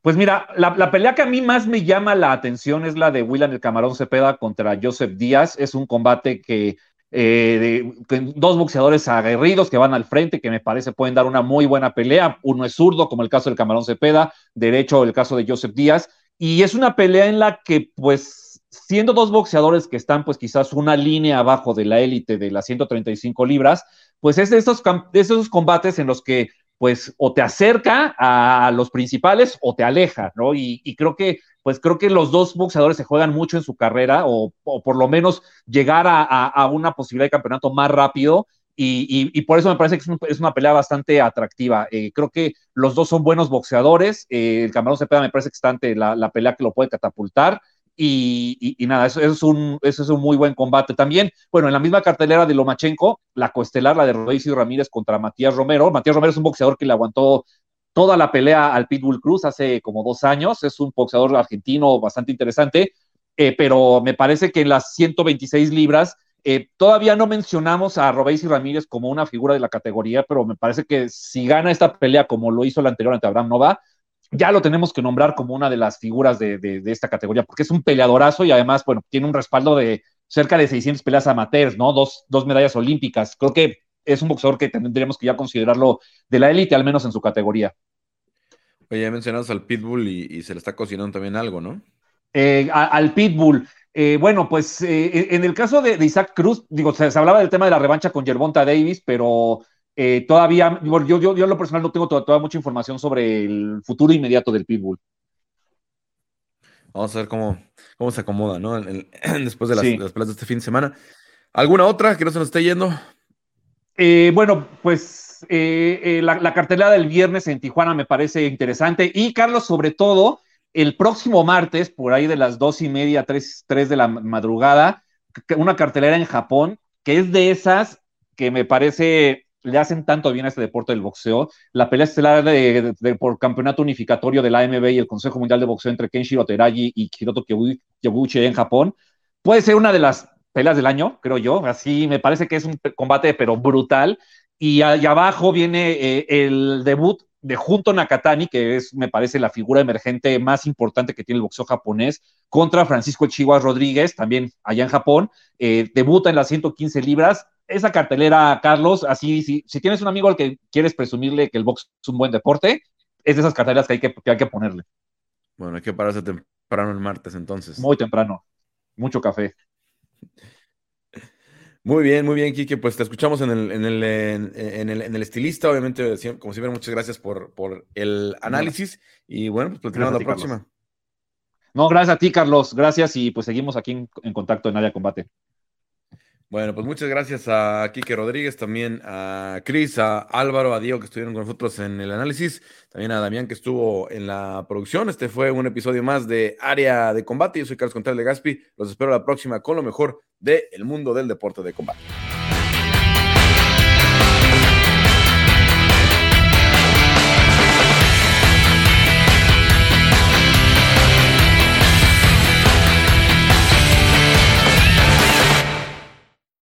Pues mira, la, pelea que a mí más me llama la atención es la de William el Camarón Cepeda contra Joseph Díaz. Es un combate que eh, dos boxeadores aguerridos que van al frente, que me parece pueden dar una muy buena pelea. Uno es zurdo, como el caso del Camarón Cepeda, derecho, el caso de Joseph Díaz. Y es una pelea en la que, pues, siendo dos boxeadores que están, pues, quizás una línea abajo de la élite de las 135 libras, pues es de esos, de esos combates en los que pues o te acerca a los principales o te aleja, ¿no? Y, creo que, pues creo que los dos boxeadores se juegan mucho en su carrera o, por lo menos llegar a, una posibilidad de campeonato más rápido. Y, por eso me parece que es, una pelea bastante atractiva. Eh, creo que los dos son buenos boxeadores. Eh, el Camarón Cepeda me parece que está ante la pelea que lo puede catapultar. Y, nada, eso, es un, eso es un muy buen combate. También, bueno, en la misma cartelera de Lomachenko, la coestelar, la de Rodríguez y Ramírez contra Matías Romero. Matías Romero es un boxeador que le aguantó toda la pelea al Pitbull Cruz hace como dos años. Es un boxeador argentino bastante interesante, eh, pero me parece que en las 126 libras eh, todavía no mencionamos a Robéis y Ramírez como una figura de la categoría, pero me parece que si gana esta pelea como lo hizo la anterior ante Abraham Nova, ya lo tenemos que nombrar como una de las figuras de, esta categoría, porque es un peleadorazo y además, bueno, tiene un respaldo de cerca de 600 peleas amateurs, ¿no? Dos, dos medallas olímpicas. Creo que es un boxeador que tendríamos que ya considerarlo de la élite, al menos en su categoría. Oye, ya mencionaste al Pitbull y, se le está cocinando también algo, ¿no? Eh, al Pitbull. Eh, bueno, pues eh, en el caso de, Isaac Cruz, digo, se, se, hablaba del tema de la revancha con Gervonta Davis, pero eh, todavía, yo, yo, yo, lo personal no tengo toda, mucha información sobre el futuro inmediato del Pitbull. Vamos a ver cómo, cómo se acomoda, ¿no? (clears throat) después de las, peleas de este fin de semana. ¿Alguna otra que no se nos esté yendo? Eh, bueno, pues eh, la, la, cartelera del viernes en Tijuana me parece interesante. Y Carlos, sobre todo, el próximo martes, por ahí de las dos y media, tres, tres de la madrugada, una cartelera en Japón, que es de esas que me parece le hacen tanto bien a este deporte del boxeo. La pelea estelar de, por campeonato unificatorio de la AMB y el Consejo Mundial de Boxeo entre Kenshiro Teragi y Hiroto Yoguchi en Japón puede ser una de las peleas del año, creo yo. Así me parece que es un combate, pero brutal. Y allá abajo viene eh, el debut de Junto Nakatani, que es, me parece, la figura emergente más importante que tiene el boxeo japonés, contra Francisco Chihuahua Rodríguez, también allá en Japón. Eh, debuta en las 115 libras esa cartelera, Carlos, así, si, si, tienes un amigo al que quieres presumirle que el box es un buen deporte, es de esas carteleras que hay que, hay que ponerle. Bueno, hay que pararse temprano el martes entonces. Muy temprano, mucho café. Muy bien, muy bien, Kike. Pues te escuchamos en el, en el, en, el, en el estilista. Obviamente, como siempre, muchas gracias por, por el análisis. Y bueno, pues platicamos la próxima. No, gracias a ti, Carlos. Gracias y pues seguimos aquí en, en contacto en área combate. Bueno, pues muchas gracias a Quique Rodríguez, también a Cris, a Álvaro, a Diego que estuvieron con nosotros en el análisis, también a Damián que estuvo en la producción. Este fue un episodio más de Área de Combate. Yo soy Carlos Contreras de Gaspi. Los espero la próxima con lo mejor del mundo del deporte de combate.